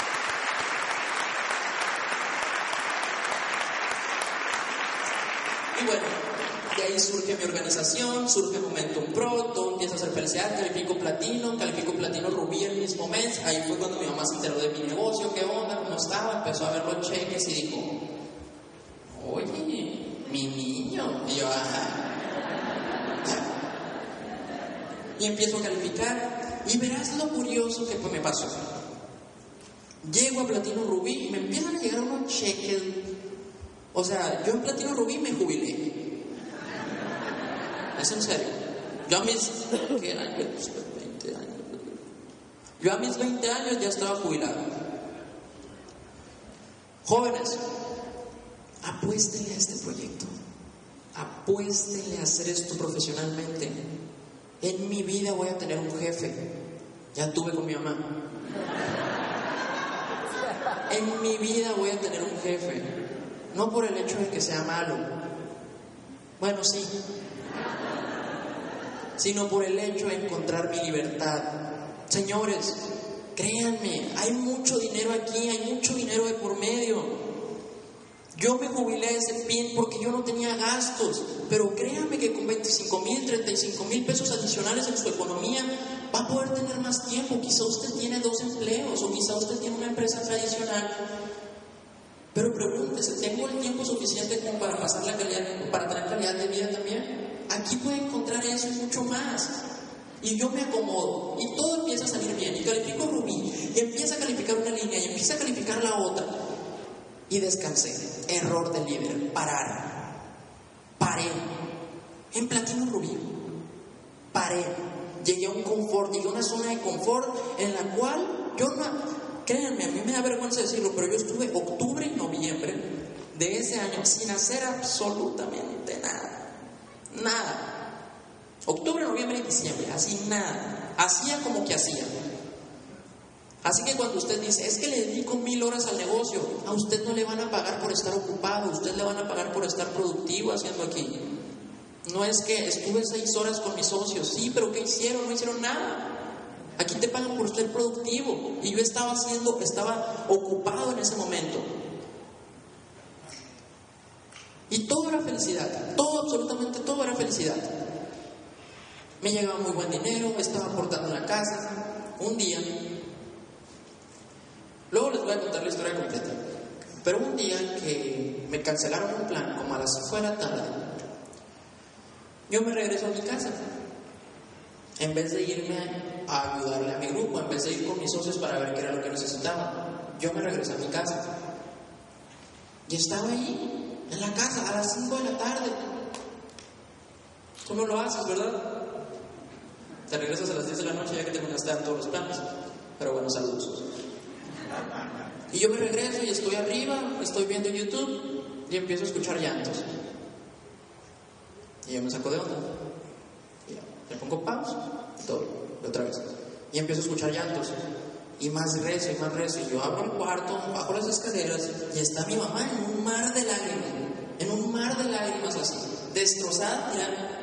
A: Y bueno, de ahí surge mi organización, surge Momentum Pro, todo empieza a hacer felicidad, califico platino, califico platino rubí en mis momentos. Ahí fue cuando mi mamá se enteró de mi negocio, qué onda, cómo estaba, empezó a ver los cheques y dijo, oye, mi niño. Y yo, Y empiezo a calificar y verás lo curioso que me pasó. Llego a Platino Rubí y me empiezan a llegar unos cheques o sea, yo en Platino Rubí me jubilé. Es en serio. Yo a mis. ¿Qué años? 20 años. Yo a mis 20 años ya estaba jubilado. Jóvenes, apuéstenle a este proyecto. Apuéstenle a hacer esto profesionalmente. En mi vida voy a tener un jefe. Ya tuve con mi mamá. En mi vida voy a tener un jefe. No por el hecho de que sea malo. Bueno, sí. Sino por el hecho de encontrar mi libertad. Señores, créanme, hay mucho dinero aquí, hay mucho dinero de por medio. Yo me jubilé ese pin porque yo no tenía gastos, pero créanme que con 25 mil, 35 mil pesos adicionales en su economía va a poder tener más tiempo. Quizá usted tiene dos empleos o quizá usted tiene una empresa tradicional pero pregúntese, ¿tengo el tiempo suficiente como para pasar la calidad, para tener calidad de vida también? Aquí puede encontrar eso y mucho más. Y yo me acomodo y todo empieza a salir bien. Y califico Rubí y empieza a calificar una línea y empieza a calificar la otra. Y descansé. Error del líder. Parar. Paré. En platino Rubí. Paré. Llegué a un confort, llegué a una zona de confort en la cual yo no, Créanme, a mí me da vergüenza decirlo, pero yo estuve octubre y noviembre de ese año sin hacer absolutamente nada. Nada. Octubre, noviembre y diciembre, así nada. Hacía como que hacía. Así que cuando usted dice, es que le dedico mil horas al negocio, a usted no le van a pagar por estar ocupado, a usted le van a pagar por estar productivo haciendo aquí. No es que estuve seis horas con mis socios, sí, pero ¿qué hicieron? No hicieron nada. Aquí te pagan por ser productivo. Y yo estaba haciendo, estaba ocupado en ese momento. Y todo era felicidad. Todo, absolutamente todo era felicidad. Me llegaba muy buen dinero, estaba aportando en la casa. Un día. Luego les voy a contar la historia completa. Pero un día que me cancelaron un plan, como a las 5 de la tarde, yo me regreso a mi casa. En vez de irme a ayudarle a mi grupo, en vez de ir con mis socios para ver qué era lo que necesitaban. Yo me regresé a mi casa. Y estaba ahí, en la casa, a las 5 de la tarde. Tú no lo haces, ¿verdad? Te regresas a las 10 de la noche ya que terminaste todos los planes. Pero bueno, saludos. Y yo me regreso y estoy arriba, estoy viendo YouTube y empiezo a escuchar llantos. Y yo me saco de onda. Le pongo pausa y todo, otra vez. Y empiezo a escuchar llantos. Y más rezo y más rezo. Y yo abro el cuarto, bajo las escaleras y está mi mamá en un mar de lágrimas. En un mar de lágrimas así. Destrozada, tirada.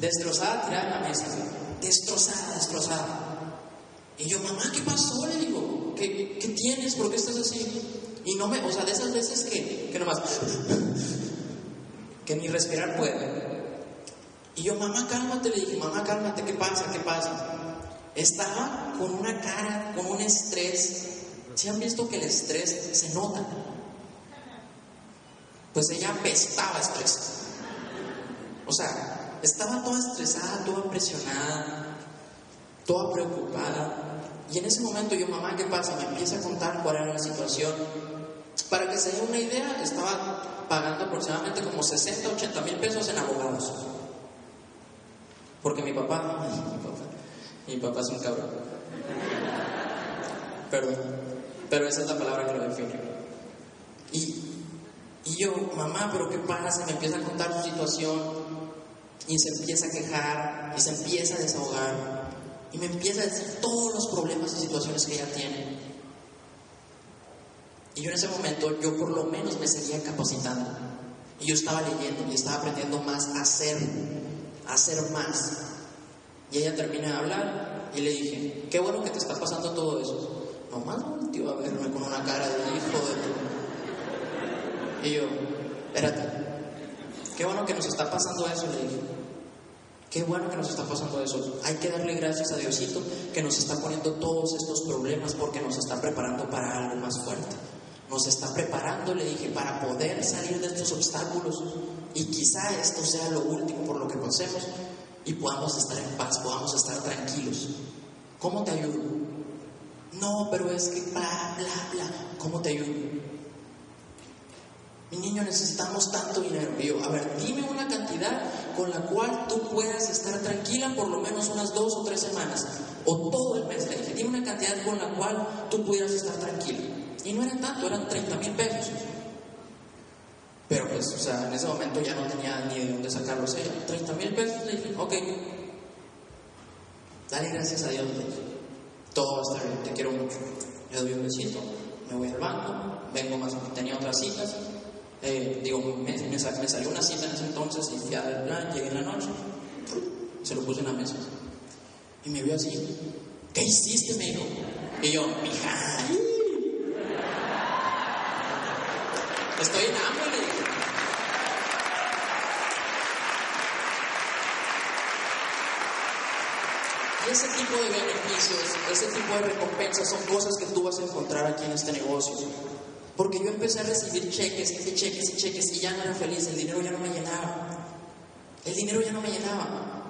A: Destrozada, tirada en la mesa. Destrozada, destrozada. Y yo, mamá, ¿qué pasó? Le digo, ¿qué, qué tienes? ¿Por qué estás así? Y no me, o sea, de esas veces que, que nomás, que ni respirar puede. Y yo, mamá, cálmate, le dije, mamá, cálmate, ¿qué pasa? ¿Qué pasa? Estaba con una cara, con un estrés. ¿Se han visto que el estrés se nota? Pues ella apestaba estrés. O sea, estaba toda estresada, toda presionada, toda preocupada. Y en ese momento yo, mamá, ¿qué pasa? Me empieza a contar cuál era la situación. Para que se dé una idea, estaba pagando aproximadamente como 60, 80 mil pesos en abogados. Porque mi papá, mi papá, mi papá es un cabrón. Perdón, pero esa es la palabra que lo define. Y, y yo, mamá, ¿pero qué pasa? Me empieza a contar su situación y se empieza a quejar y se empieza a desahogar y me empieza a decir todos los problemas y situaciones que ella tiene. Y yo en ese momento, yo por lo menos me seguía capacitando. Y yo estaba leyendo y estaba aprendiendo más a hacer, a hacer más. Y ella termina de hablar y le dije, qué bueno que te está pasando todo eso. Nomás volteó a verme con una cara de hijo de... Y yo, espérate, qué bueno que nos está pasando eso, le dije. Qué bueno que nos está pasando eso. Hay que darle gracias a Diosito que nos está poniendo todos estos problemas porque nos está preparando para algo más. Nos está preparando, le dije, para poder salir de estos obstáculos. Y quizá esto sea lo último por lo que pasemos y podamos estar en paz, podamos estar tranquilos. ¿Cómo te ayudo? No, pero es que bla, bla, bla. ¿Cómo te ayudo? Mi niño, necesitamos tanto dinero. Yo, a ver, dime una cantidad con la cual tú puedas estar tranquila por lo menos unas dos o tres semanas. O todo el mes. Le dije, dime una cantidad con la cual tú pudieras estar tranquila. Y no era tanto, eran 30 mil pesos. Pero pues, o sea, en ese momento ya no tenía ni de dónde sacarlos ella. 30 mil pesos, le dije, ok. Dale gracias a Dios. Todo va a estar bien, te quiero mucho. Le doy un besito, me voy al banco, vengo más, tenía otras citas. Eh, digo, me, me, me, salió una cita en ese entonces y fui al plan, llegué en la noche, se lo puse en la mesa. Y me vio así, ¿qué hiciste? Me dijo. Y yo, mija, estoy en. Y ese tipo de beneficios, ese tipo de recompensas son cosas que tú vas a encontrar aquí en este negocio. Porque yo empecé a recibir cheques y cheques y cheques y ya no era feliz, el dinero ya no me llenaba. El dinero ya no me llenaba.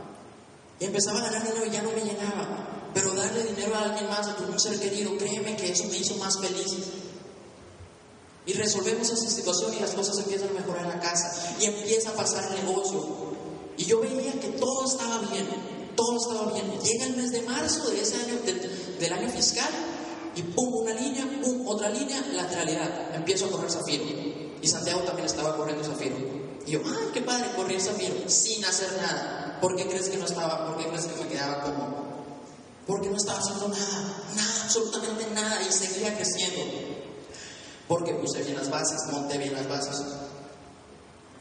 A: Y empezaba a ganar dinero y ya no me llenaba. Pero darle dinero a alguien más, a tu ser querido, créeme que eso me hizo más feliz. Y resolvemos esa situación y las cosas empiezan a mejorar en la casa. Y empieza a pasar el negocio. Y yo veía que todo estaba bien, todo estaba bien. Llega el mes de marzo de ese año, de, del año fiscal, y pum, una línea, pum, otra línea, lateralidad. Empiezo a correr Zafiro. Y Santiago también estaba corriendo Zafiro. Y yo, ay, qué padre, correr Zafiro, sin hacer nada. ¿Por qué crees que no estaba? ¿Por qué crees que me quedaba como? Porque no estaba haciendo nada, nada, absolutamente nada, y seguía creciendo. Porque puse bien las bases, monté bien las bases.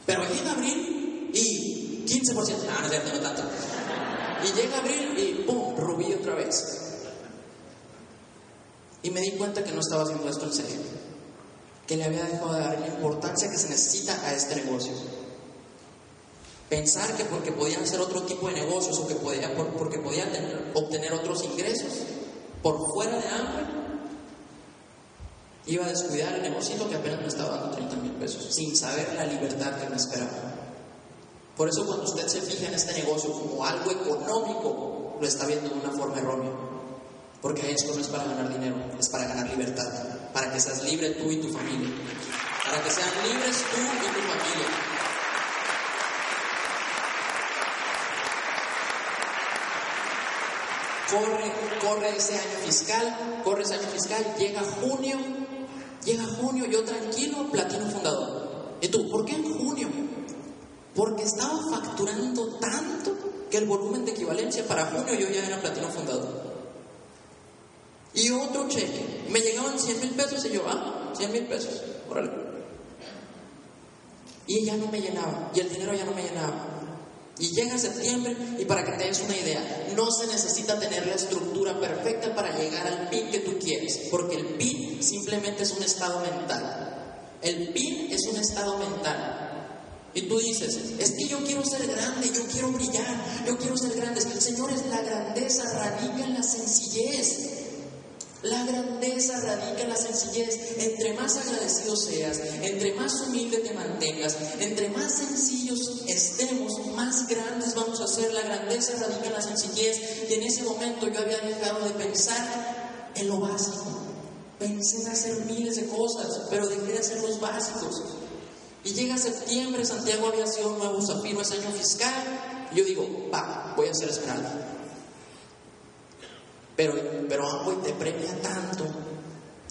A: Pero llega abril y 15%, no, no es cierto, tanto. Y llega abril y pum, rubí otra vez. Y me di cuenta que no estaba haciendo esto en serio. Que le había dejado de dar la importancia que se necesita a este negocio. Pensar que porque podían hacer otro tipo de negocios o que podía, porque podían obtener otros ingresos por fuera de hambre, iba a descuidar el negocio que apenas me estaba dando 30 mil pesos, sin saber la libertad que me esperaba. Por eso cuando usted se fija en este negocio como algo económico, lo está viendo de una forma errónea. Porque esto no es para ganar dinero, es para ganar libertad, para que seas libre tú y tu familia, para que sean libres tú y tu familia. Corre, corre ese año fiscal, corre ese año fiscal, llega junio, llega junio, yo tranquilo, platino fundador. ¿Y tú, por qué en junio? Porque estaba facturando tanto que el volumen de equivalencia para junio yo ya era platino fundador. Y otro cheque. Me llegaban 100 mil pesos y yo, ah, 100 mil pesos, órale. Y ya no me llenaba, y el dinero ya no me llenaba. Y llega septiembre y para que te des una idea, no se necesita tener la estructura perfecta para llegar al PIN que tú quieres, porque el PIN simplemente es un estado mental. El PIN es un estado mental. Y tú dices, es que yo quiero ser grande, yo quiero brillar, yo quiero ser grande. Señores, la grandeza radica en la sencillez. La grandeza radica en la sencillez. Entre más agradecido seas, entre más humilde te mantengas, entre más sencillos estemos, más grandes vamos a ser. La grandeza radica en la sencillez. Y en ese momento yo había dejado de pensar en lo básico. Pensé en hacer miles de cosas, pero dejé de hacer los básicos. Y llega septiembre, Santiago había sido un nuevo zafiro ese año fiscal. Y yo digo, va, voy a hacer esmeralda. Pero, pero Amway te premia tanto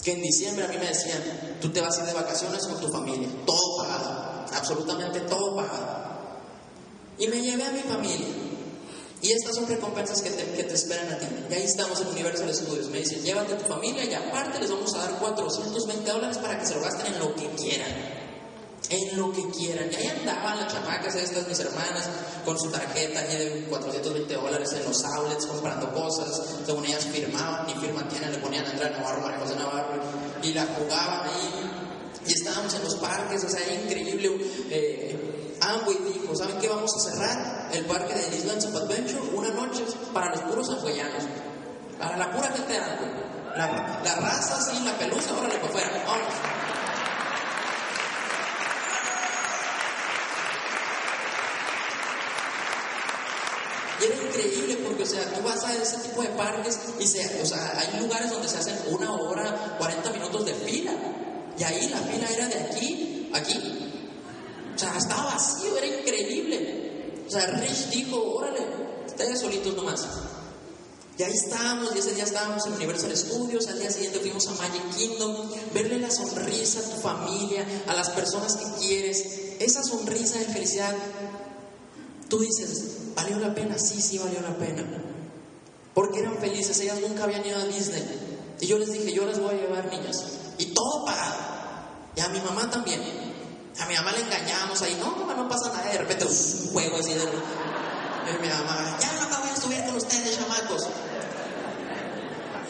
A: que en diciembre a mí me decían, tú te vas a ir de vacaciones con tu familia, todo pagado, absolutamente todo pagado. Y me llevé a mi familia. Y estas son recompensas que te, que te esperan a ti. Y ahí estamos en Universal Studios. Me dicen, llévate a tu familia y aparte les vamos a dar 420 dólares para que se lo gasten en lo que quieran en lo que quieran. Y ahí andaban las chamacas estas, mis hermanas, con su tarjeta de 420 dólares en los outlets comprando cosas. Según ellas firmaban, ni firma tienen, le ponían a entrar Navarro, María José Navarro, y la jugaban ahí. Y estábamos en los parques, o sea, increíble. Eh, Amway dijo, ¿saben qué? Vamos a cerrar el parque de Islands of Adventure una noche para los puros ambueyanos. Para la pura gente de Amway. La, la raza, sí, la pelusa, órale, para afuera. Era increíble porque, o sea, tú vas a ese tipo de parques y se, o sea, hay lugares donde se hacen una hora, 40 minutos de fila. Y ahí la fila era de aquí, aquí. O sea, estaba vacío, era increíble. O sea, Rich dijo, órale, ustedes solitos nomás. Y ahí estábamos, y ese día estábamos en Universal Studios, al día siguiente fuimos a Magic Kingdom, verle la sonrisa a tu familia, a las personas que quieres, esa sonrisa de felicidad. Tú dices, ¿Valió la pena? Sí, sí, valió la pena. Porque eran felices, ellas nunca habían ido a Disney. Y yo les dije, yo les voy a llevar niñas. Y todo pagado. Y a mi mamá también. A mi mamá le engañamos ahí, no, mamá, no pasa nada. De repente, un juego así de. Y mi mamá, ya mamá, voy a subir con ustedes, chamacos.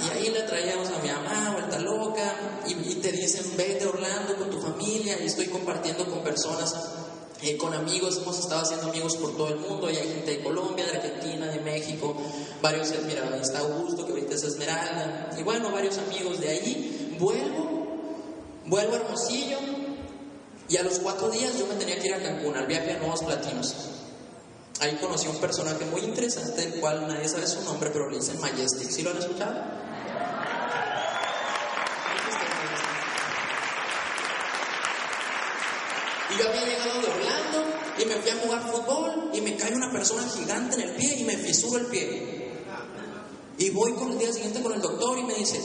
A: Y ahí le traíamos a mi mamá, vuelta loca, y, y te dicen, vete a Orlando con tu familia, y estoy compartiendo con personas eh, con amigos, hemos estado haciendo amigos por todo el mundo, y hay gente de Colombia, de Argentina, de México, varios, mira, está Augusto, que ahorita es Esmeralda, y bueno, varios amigos de ahí. Vuelvo, vuelvo a Hermosillo, y a los cuatro días yo me tenía que ir a Cancún, al viaje a Nuevos Platinos. Ahí conocí a un personaje muy interesante, del cual nadie sabe su nombre, pero le dicen Majestic. ¿Sí lo han escuchado? Y yo había y me fui a jugar fútbol y me cae una persona gigante en el pie y me fisuro el pie. Y voy con el día siguiente con el doctor y me dice,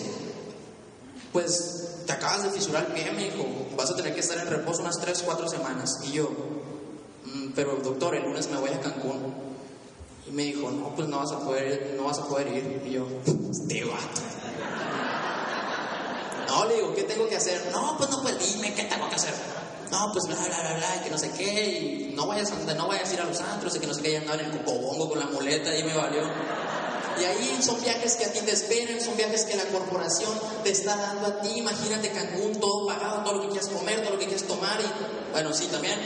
A: pues te acabas de fisurar el pie, me dijo, vas a tener que estar en reposo unas 3, 4 semanas. Y yo, "Mm, pero doctor, el lunes me voy a Cancún. Y me dijo, no, pues no vas a poder, no vas a poder ir. Y yo, este vato. No, le digo, ¿qué tengo que hacer? No, pues no, pues dime, ¿qué tengo que hacer? No, pues bla, bla, bla, bla, que no sé qué, y no vayas a, no vayas a ir a los antros, y que no sé qué, y andaba en el cocobongo con la muleta, y me valió. Y ahí son viajes que a ti te esperan, son viajes que la corporación te está dando a ti. Imagínate Cancún, todo pagado, todo lo que quieras comer, todo lo que quieras tomar, y bueno, sí, también.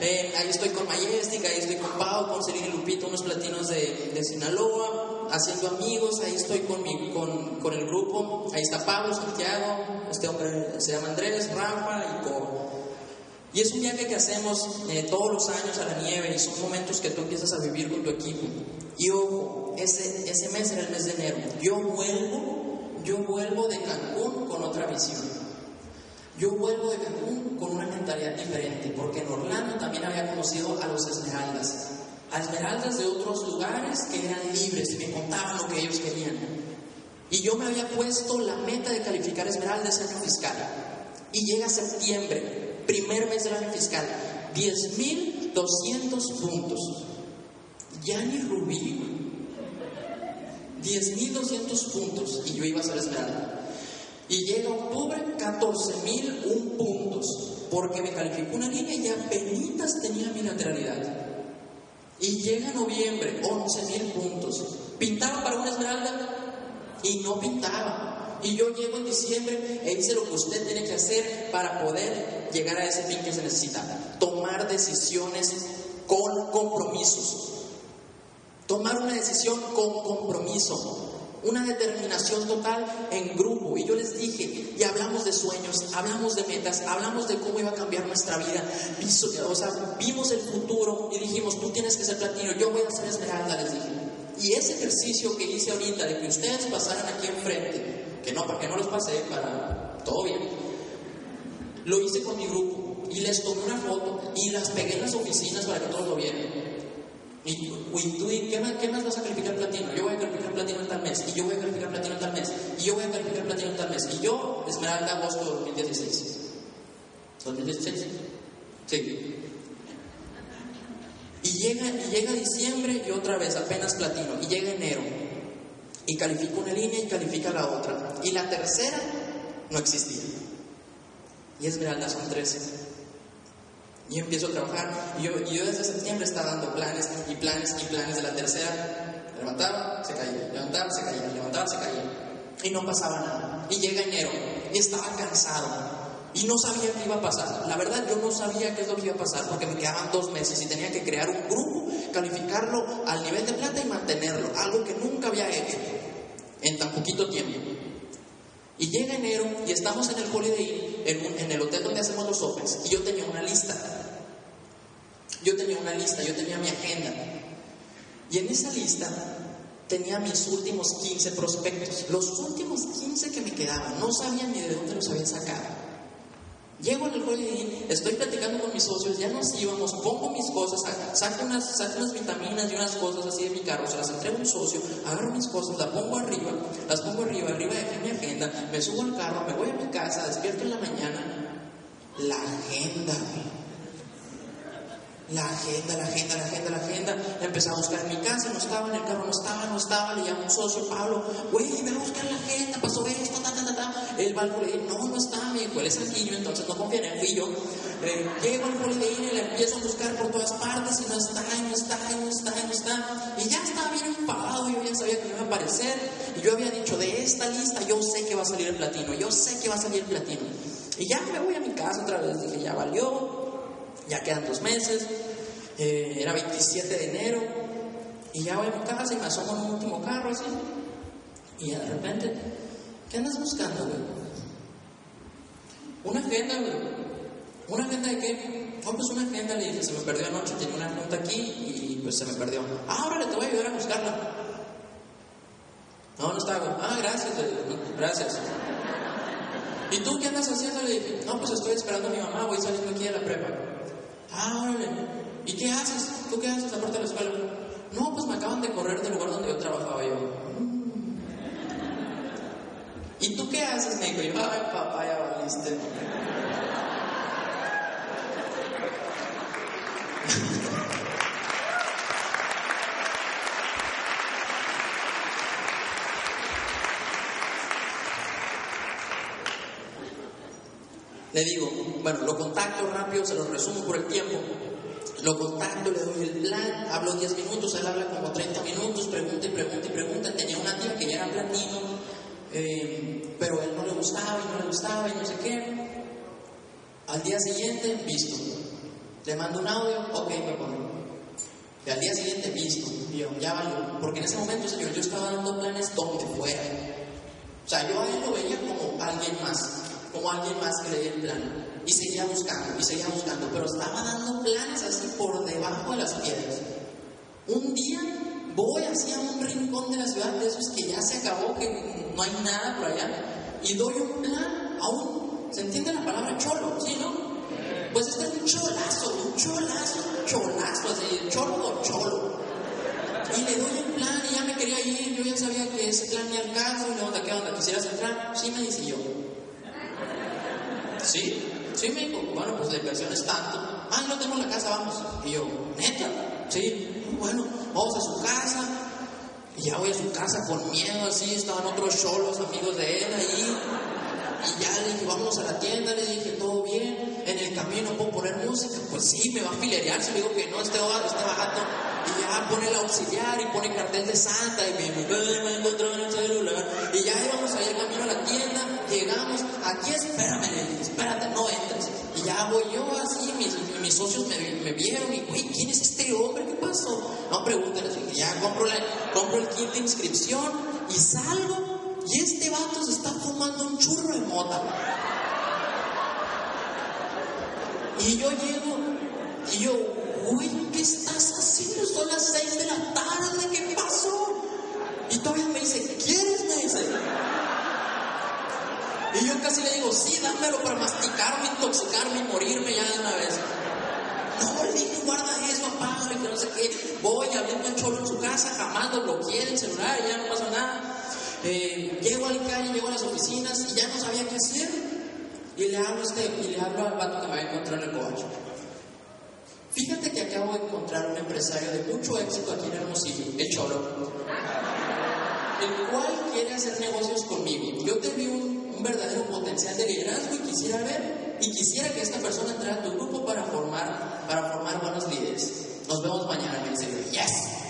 A: Eh, ahí estoy con Majestic, ahí estoy con Pau, con Celine Lupito, unos platinos de, de Sinaloa, haciendo amigos, ahí estoy con, mi, con, con el grupo, ahí está Pablo, Santiago, este hombre se llama Andrés, Rafa y Coro. Y es un viaje que hacemos eh, todos los años a la nieve y son momentos que tú empiezas a vivir con tu equipo. Y ojo, ese, ese mes era el mes de enero. Yo vuelvo, yo vuelvo de Cancún con otra visión. Yo vuelvo de Cancún con una mentalidad diferente, porque en Orlando también había conocido a los esmeraldas, a esmeraldas de otros lugares que eran libres y me contaban lo que ellos querían. Y yo me había puesto la meta de calificar esmeralda ese año fiscal. Y llega septiembre, primer mes del año fiscal, 10.200 puntos. Ya ni rubí, 10.200 puntos y yo iba a ser esmeralda. Y llega octubre, 14.001 puntos, porque me calificó una línea y apenas tenía mi lateralidad. Y llega noviembre, 11.000 puntos. ¿Pintaba para una esmeralda? Y no pintaba. Y yo llego en diciembre e hice lo que usted tiene que hacer para poder llegar a ese fin que se necesita. Tomar decisiones con compromisos. Tomar una decisión con compromiso una determinación total en grupo. Y yo les dije, y hablamos de sueños, hablamos de metas, hablamos de cómo iba a cambiar nuestra vida. O sea, vimos el futuro y dijimos, tú tienes que ser platino, yo voy a ser esmeralda, les dije. Y ese ejercicio que hice ahorita de que ustedes pasaran aquí enfrente, que no, porque no los pasé, para todo bien, lo hice con mi grupo y les tomé una foto y las pegué en las oficinas para que todos lo vieran. Y, tú, ¿qué, más, ¿qué más vas a calificar platino? Yo voy a calificar platino en tal mes, y yo voy a calificar platino en tal mes, y yo voy a calificar platino en tal mes, y yo, Esmeralda, agosto de 2016. ¿2016? Sí. Y llega, y llega diciembre y otra vez, apenas platino, y llega enero, y califica una línea y califica la otra, y la tercera no existía. Y Esmeralda son 13. Y empiezo a trabajar. Y yo, desde septiembre estaba dando planes y planes y planes de la tercera. Levantaba, se caía, levantaba, se caía, levantaba, se caía. Y no pasaba nada. Y llega enero y estaba cansado. Y no sabía qué iba a pasar. La verdad, yo no sabía qué es lo que iba a pasar porque me quedaban dos meses y tenía que crear un grupo, calificarlo al nivel de plata y mantenerlo. Algo que nunca había hecho en tan poquito tiempo. Y llega enero y estamos en el Holiday en, en el hotel donde hacemos los Opens, y yo tenía una lista. Yo tenía una lista, yo tenía mi agenda. Y en esa lista tenía mis últimos 15 prospectos, los últimos 15 que me quedaban. No sabía ni de dónde los había sacado. Llego al Holiday estoy platicando con mis socios, ya nos íbamos, pongo mis cosas, saco unas, saco unas vitaminas y unas cosas así de mi carro, se las entrego a un socio, agarro mis cosas, las pongo arriba, las pongo arriba, arriba de mi agenda, me subo al carro, me voy a mi casa, despierto en la mañana, la agenda, la agenda, la agenda, la agenda, la agenda. Empecé a buscar en mi casa, no estaba, en el carro no estaba, no estaba. Le llamo a un socio, Pablo, güey, me a buscar la agenda, pasó esto, ta, ta, ta, ta. El banco le dice, no, no está, me dijo, él es sanguíneo, entonces no confía en él, fui yo. Llego al Holiday y le empiezo a buscar por todas partes y no está, y no está, y no está, y no está. Y ya estaba bien enfadado, yo ya sabía que me iba a aparecer. Y yo había dicho, de esta lista yo sé que va a salir el platino, yo sé que va a salir el platino. Y ya me voy a mi casa otra vez, dije, ya valió, ya quedan dos meses, eh, era 27 de enero, y ya voy a mi casa y me asomo en un último carro así, y de repente, ¿qué andas buscando, güey? Una agenda, güey. ¿Una agenda de qué? Oh, pues una agenda, le dije, se me perdió anoche, tenía una junta aquí y pues se me perdió. Ah, ahora le te voy a ayudar a buscarla. No, no güey. Ah, gracias, gracias. ¿Y tú qué andas haciendo? Le dije, no, pues estoy esperando a mi mamá, voy saliendo aquí de la prepa. Ah, órale. ¿Y qué haces? ¿Tú qué haces aparte de la escuela? No, pues me acaban de correr del lugar donde yo trabajaba yo. ¿Y tú qué haces? Me dijo, yo, ay papá, ya valiste. Le digo, bueno, lo contacto rápido, se lo resumo por el tiempo. Lo contacto, le doy el plan, hablo 10 minutos, él habla como 30 minutos, pregunta y pregunta y pregunta. Tenía una tía que ya era platino, eh, pero él no le gustaba y no le gustaba y no sé qué. Al día siguiente, visto. Le mando un audio, ok, me pongo. Y al día siguiente, visto. Y yo, ya valió. Porque en ese momento, señor, yo estaba dando planes donde fuera. O sea, yo a él lo veía como alguien más como alguien más que le di el plan. Y seguía buscando, y seguía buscando, pero estaba dando planes así por debajo de las piedras. Un día voy así a un rincón de la ciudad, de esos que ya se acabó, que no hay nada por allá, y doy un plan a un, ¿se entiende la palabra cholo? ¿Sí, no? Pues este es un cholazo, un cholazo, un cholazo, así, cholo o cholo. Y le doy un plan y ya me quería ir, yo ya sabía que ese plan ni al caso, y le onda, ¿qué onda? ¿Quisieras entrar? Sí, me dice yo. ¿Sí? Sí, me dijo, bueno, pues la inversión es tanto. Ah, no tengo la casa, vamos. Y yo, neta, sí, bueno, vamos a su casa. Y ya voy a su casa con miedo, así, estaban otros cholos, amigos de él ahí. Y ya le dije, vamos a la tienda, le dije, todo bien. En el camino puedo poner música. Pues sí, me va a filerear. Si le digo que no, esté, esté bajando. Y ya pone el auxiliar y pone cartel de Santa. Y me, me, me en el celular. Y ya íbamos ahí al camino a la tienda. Llegamos. Aquí espérame, le dije, espérate, no entres. Y ya voy yo así. Mis, mis socios me, me vieron. Y, güey, ¿quién es este hombre? ¿Qué pasó? No pregúntenles. Ya compro, la, compro el kit de inscripción. Y salgo. Y este vato se está fumando un churro de mota. Y yo llego y yo, uy, ¿qué estás haciendo? Son las seis de la tarde, ¿qué pasó? Y todavía me dice, ¿quieres? Me dice. Y yo casi le digo, sí, dámelo para masticarme, intoxicarme y morirme ya de una vez. No, le dije, guarda eso, y que no sé qué. Voy, abriendo un cholo en su casa, jamás lo bloqueé el celular ya no pasa nada. Eh, llego al calle, llego a las oficinas y ya no sabía qué hacer. Y le hablo, este, y le hablo al vato que me va a encontrar en el coche. Fíjate que acabo de encontrar un empresario de mucho éxito aquí en Hermosillo, el Cholo, el cual quiere hacer negocios conmigo. Yo te vi un, un verdadero potencial de liderazgo y quisiera ver, y quisiera que esta persona entrara a tu grupo para formar, para formar buenos líderes. Nos vemos mañana, me dice, yes.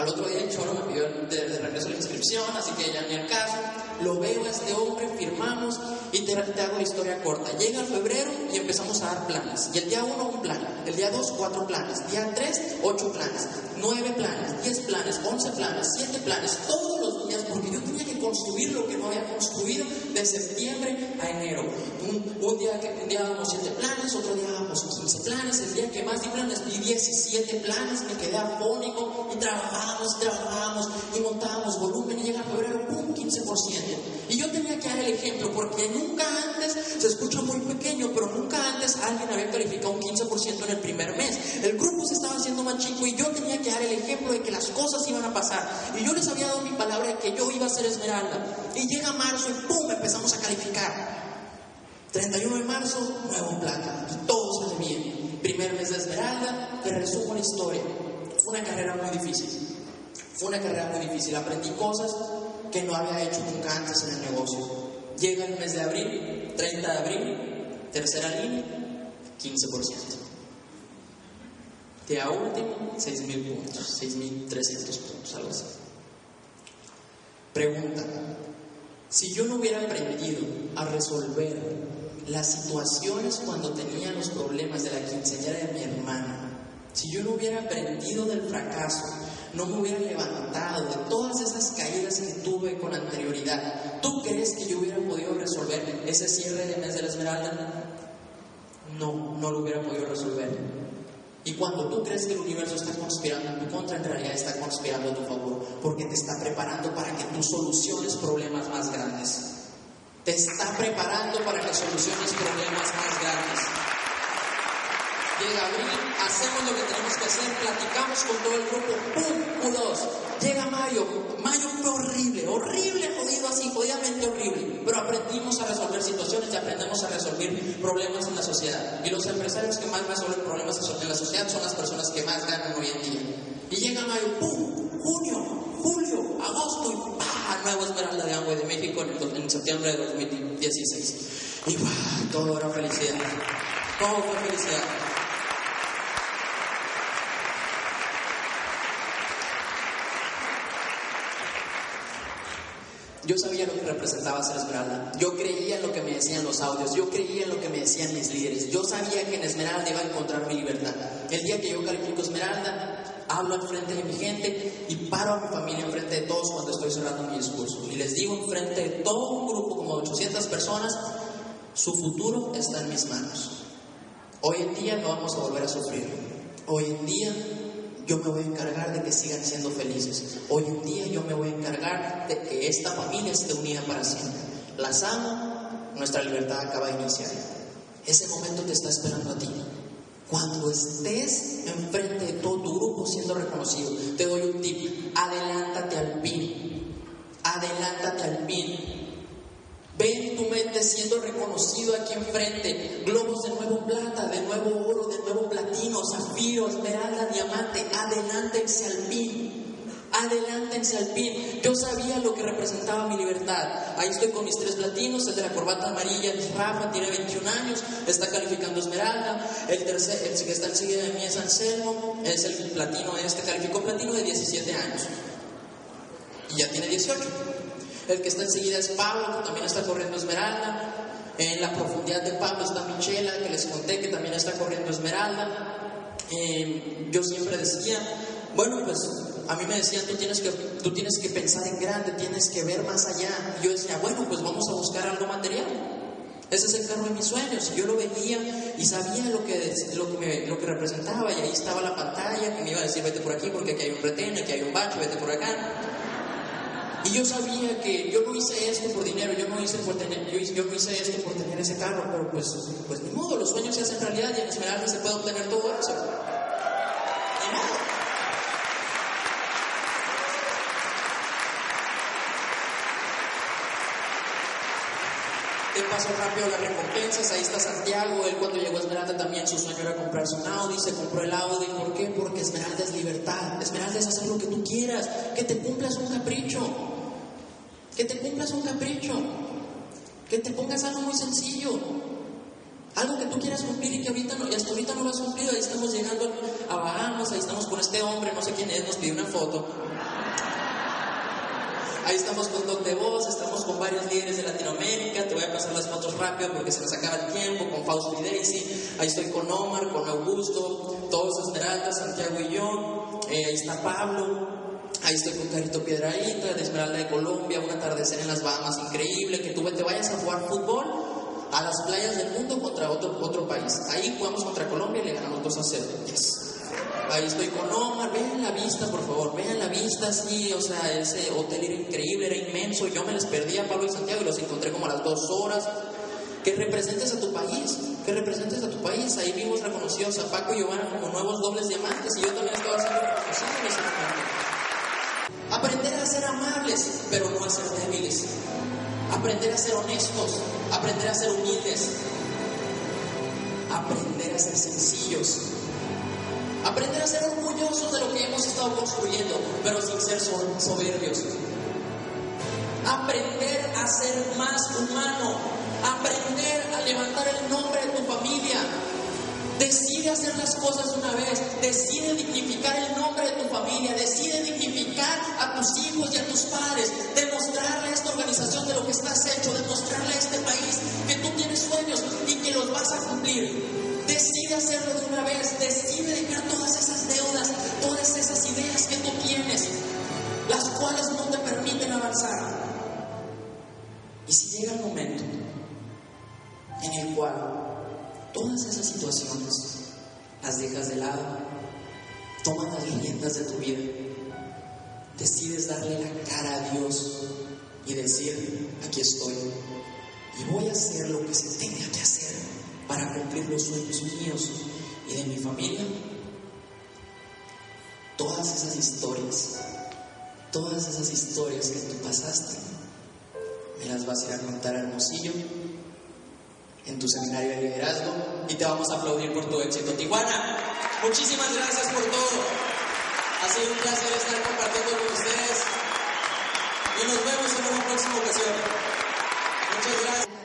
A: Al otro día el choro me pidió de, regreso la inscripción, así que ya ni al caso. Lo veo a este hombre, firmamos y te, hago la historia corta. Llega el febrero y empezamos a dar planes. Y el día 1 un plan, el día 2 cuatro planes, día 3 ocho planes, 9 planes, 10 planes, 11 planes, 7 planes, todos los porque yo tenía que construir lo que no había construido de septiembre a enero. Un, día, un día dábamos 7 planes, otro día dábamos 15 planes, el día que más di planes di 17 planes, me quedé afónico y trabajábamos, trabajábamos y montábamos volumen y llega febrero. 15%. Y yo tenía que dar el ejemplo porque nunca antes, se escucha muy pequeño, pero nunca antes alguien había calificado un 15% en el primer mes. El grupo se estaba haciendo más chico y yo tenía que dar el ejemplo de que las cosas iban a pasar. Y yo les había dado mi palabra de que yo iba a ser esmeralda. Y llega marzo y ¡pum! empezamos a calificar. 31 de marzo, nuevo plata. Y todo sale bien. Primer mes de esmeralda, te resumo la historia. Fue una carrera muy difícil. Fue una carrera muy difícil. Aprendí cosas que no había hecho nunca antes en el negocio. Llega el mes de abril, 30 de abril, tercera línea, 15%. De a último, 6.000 puntos, 6.300 puntos, algo así. Pregunta, si yo no hubiera aprendido a resolver las situaciones cuando tenía los problemas de la quinceañera de mi hermana, si yo no hubiera aprendido del fracaso, no me hubiera levantado de todas esas caídas que tuve con anterioridad, ¿tú crees que yo hubiera podido resolver ese cierre de mes de la Esmeralda? No, no lo hubiera podido resolver. Y cuando tú crees que el universo está conspirando en tu contra, en realidad está conspirando a tu favor, porque te está preparando para que tú soluciones problemas más grandes. Te está preparando para que soluciones problemas más grandes. Llega abril, hacemos lo que tenemos que hacer, platicamos con todo el grupo, ¡pum! U2. Llega mayo, mayo fue horrible, horrible, jodido así, jodidamente horrible. Pero aprendimos a resolver situaciones y aprendemos a resolver problemas en la sociedad. Y los empresarios que más resuelven problemas en la sociedad son las personas que más ganan hoy en día. Y llega mayo, ¡pum! Junio, julio, agosto y ¡pah! Nuevo Esmeralda de Agua de México en, septiembre de 2016. Y ¡pah! Todo era felicidad. Todo fue felicidad. Yo sabía lo que representaba ser Esmeralda. Yo creía en lo que me decían los audios. Yo creía en lo que me decían mis líderes. Yo sabía que en Esmeralda iba a encontrar mi libertad. El día que yo califico Esmeralda, hablo al frente de mi gente y paro a mi familia enfrente de todos cuando estoy cerrando mi discurso. Y les digo enfrente de todo un grupo, como 800 personas, su futuro está en mis manos. Hoy en día no vamos a volver a sufrir. Hoy en día yo me voy a encargar de que sigan siendo felices. Hoy en día yo me voy a encargar de que esta familia esté unida para siempre. Las amo, nuestra libertad acaba de iniciar. Ese momento te está esperando a ti. Cuando estés enfrente de todo tu grupo siendo reconocido, te doy un tip. Adelántate al pin. Adelántate al pin. Ven tu mente siendo reconocido aquí enfrente. Globos de nuevo plata, de nuevo oro, de nuevo platino, zafiro, esmeralda, diamante. Adelántense al pin. Adelántense al pin. Yo sabía lo que representaba mi libertad. Ahí estoy con mis tres platinos. El de la corbata amarilla es Rafa, tiene 21 años. Está calificando esmeralda. El tercer, el que está enseguida de mí es Anselmo. Es el platino este. Calificó platino de 17 años. Y ya tiene 18. El que está enseguida es Pablo, que también está corriendo Esmeralda. En la profundidad de Pablo está Michela, que les conté que también está corriendo Esmeralda. Eh, yo siempre decía, bueno, pues a mí me decían, tú tienes, que, tú tienes que pensar en grande, tienes que ver más allá. Y yo decía, bueno, pues vamos a buscar algo material. Ese es el carro de mis sueños. Y yo lo veía y sabía lo que, lo que, lo que representaba. Y ahí estaba la pantalla que me iba a decir, vete por aquí porque aquí hay un retén, aquí hay un bache, vete por acá. Y yo sabía que yo no hice esto por dinero, yo no hice, por tener, yo, yo no hice esto por tener ese carro, pero pues, pues ni modo, los sueños se hacen realidad y en Esmeralda se puede obtener todo eso. Te paso rápido las recompensas, ahí está Santiago, él cuando llegó a Esmeralda también su sueño era comprarse un Audi, se compró el Audi, ¿por qué? Porque Esmeralda es libertad, Esmeralda es hacer lo que tú quieras, que te cumplas un capricho, que te cumplas un capricho, que te pongas algo muy sencillo, algo que tú quieras cumplir y que ahorita no, y hasta ahorita no lo has cumplido, ahí estamos llegando a Bahamas, ahí estamos con este hombre, no sé quién es, nos pidió una foto. Ahí estamos con Don de Voz, estamos con varios líderes de Latinoamérica. Te voy a pasar las fotos rápido porque se nos acaba el tiempo. Con Fausto y Daisy. Ahí estoy con Omar, con Augusto, todos Esmeralda, Santiago y yo. Eh, ahí está Pablo. Ahí estoy con Carito Piedraíta, de Esmeralda de Colombia. Un atardecer en las Bahamas increíble. Que tú te vayas a jugar fútbol playas del mundo contra otro, otro país. Ahí jugamos contra Colombia y le ganamos 2 a 0. Yes. Ahí estoy con Omar, vean la vista, por favor, vean la vista, sí, o sea, ese hotel era increíble, era inmenso, yo me les perdí a Pablo y Santiago y los encontré como a las dos horas. Que representes a tu país, que representes a tu país. Ahí vimos reconocidos a Paco y Giovanna como nuevos dobles diamantes y yo también estaba siendo reconocido. Aprender a ser amables, pero no a ser débiles. Aprender a ser honestos, aprender a ser humildes, aprender a ser sencillos, Aprender a ser orgullosos de lo que hemos estado construyendo, pero sin ser soberbios. Aprender a ser más humano. Aprender a levantar el nombre. Decide hacer las cosas una vez. Decide dignificar el nombre de tu familia. Decide dignificar a tus hijos y a tus padres. Demostrarle a esta organización de lo que estás hecho. Demostrarle a este país que tú tienes sueños y que los vas a cumplir. Decide hacerlo de una vez, decide dejar todas esas deudas, todas esas ideas que tú tienes, las cuales no te permiten avanzar. Y si llega el momento en el cual todas esas situaciones las dejas de lado, tomas las riendas de tu vida, decides darle la cara a Dios y decir, aquí estoy, y voy a hacer lo que se tenga que hacer para cumplir los sueños míos y de mi familia. Todas esas historias, todas esas historias que tú pasaste, me las vas a ir a contar Hermosillo en tu seminario de liderazgo y te vamos a aplaudir por tu éxito. Tijuana, muchísimas gracias por todo. Ha sido un placer estar compartiendo con ustedes y nos vemos en una próxima ocasión. Muchas gracias.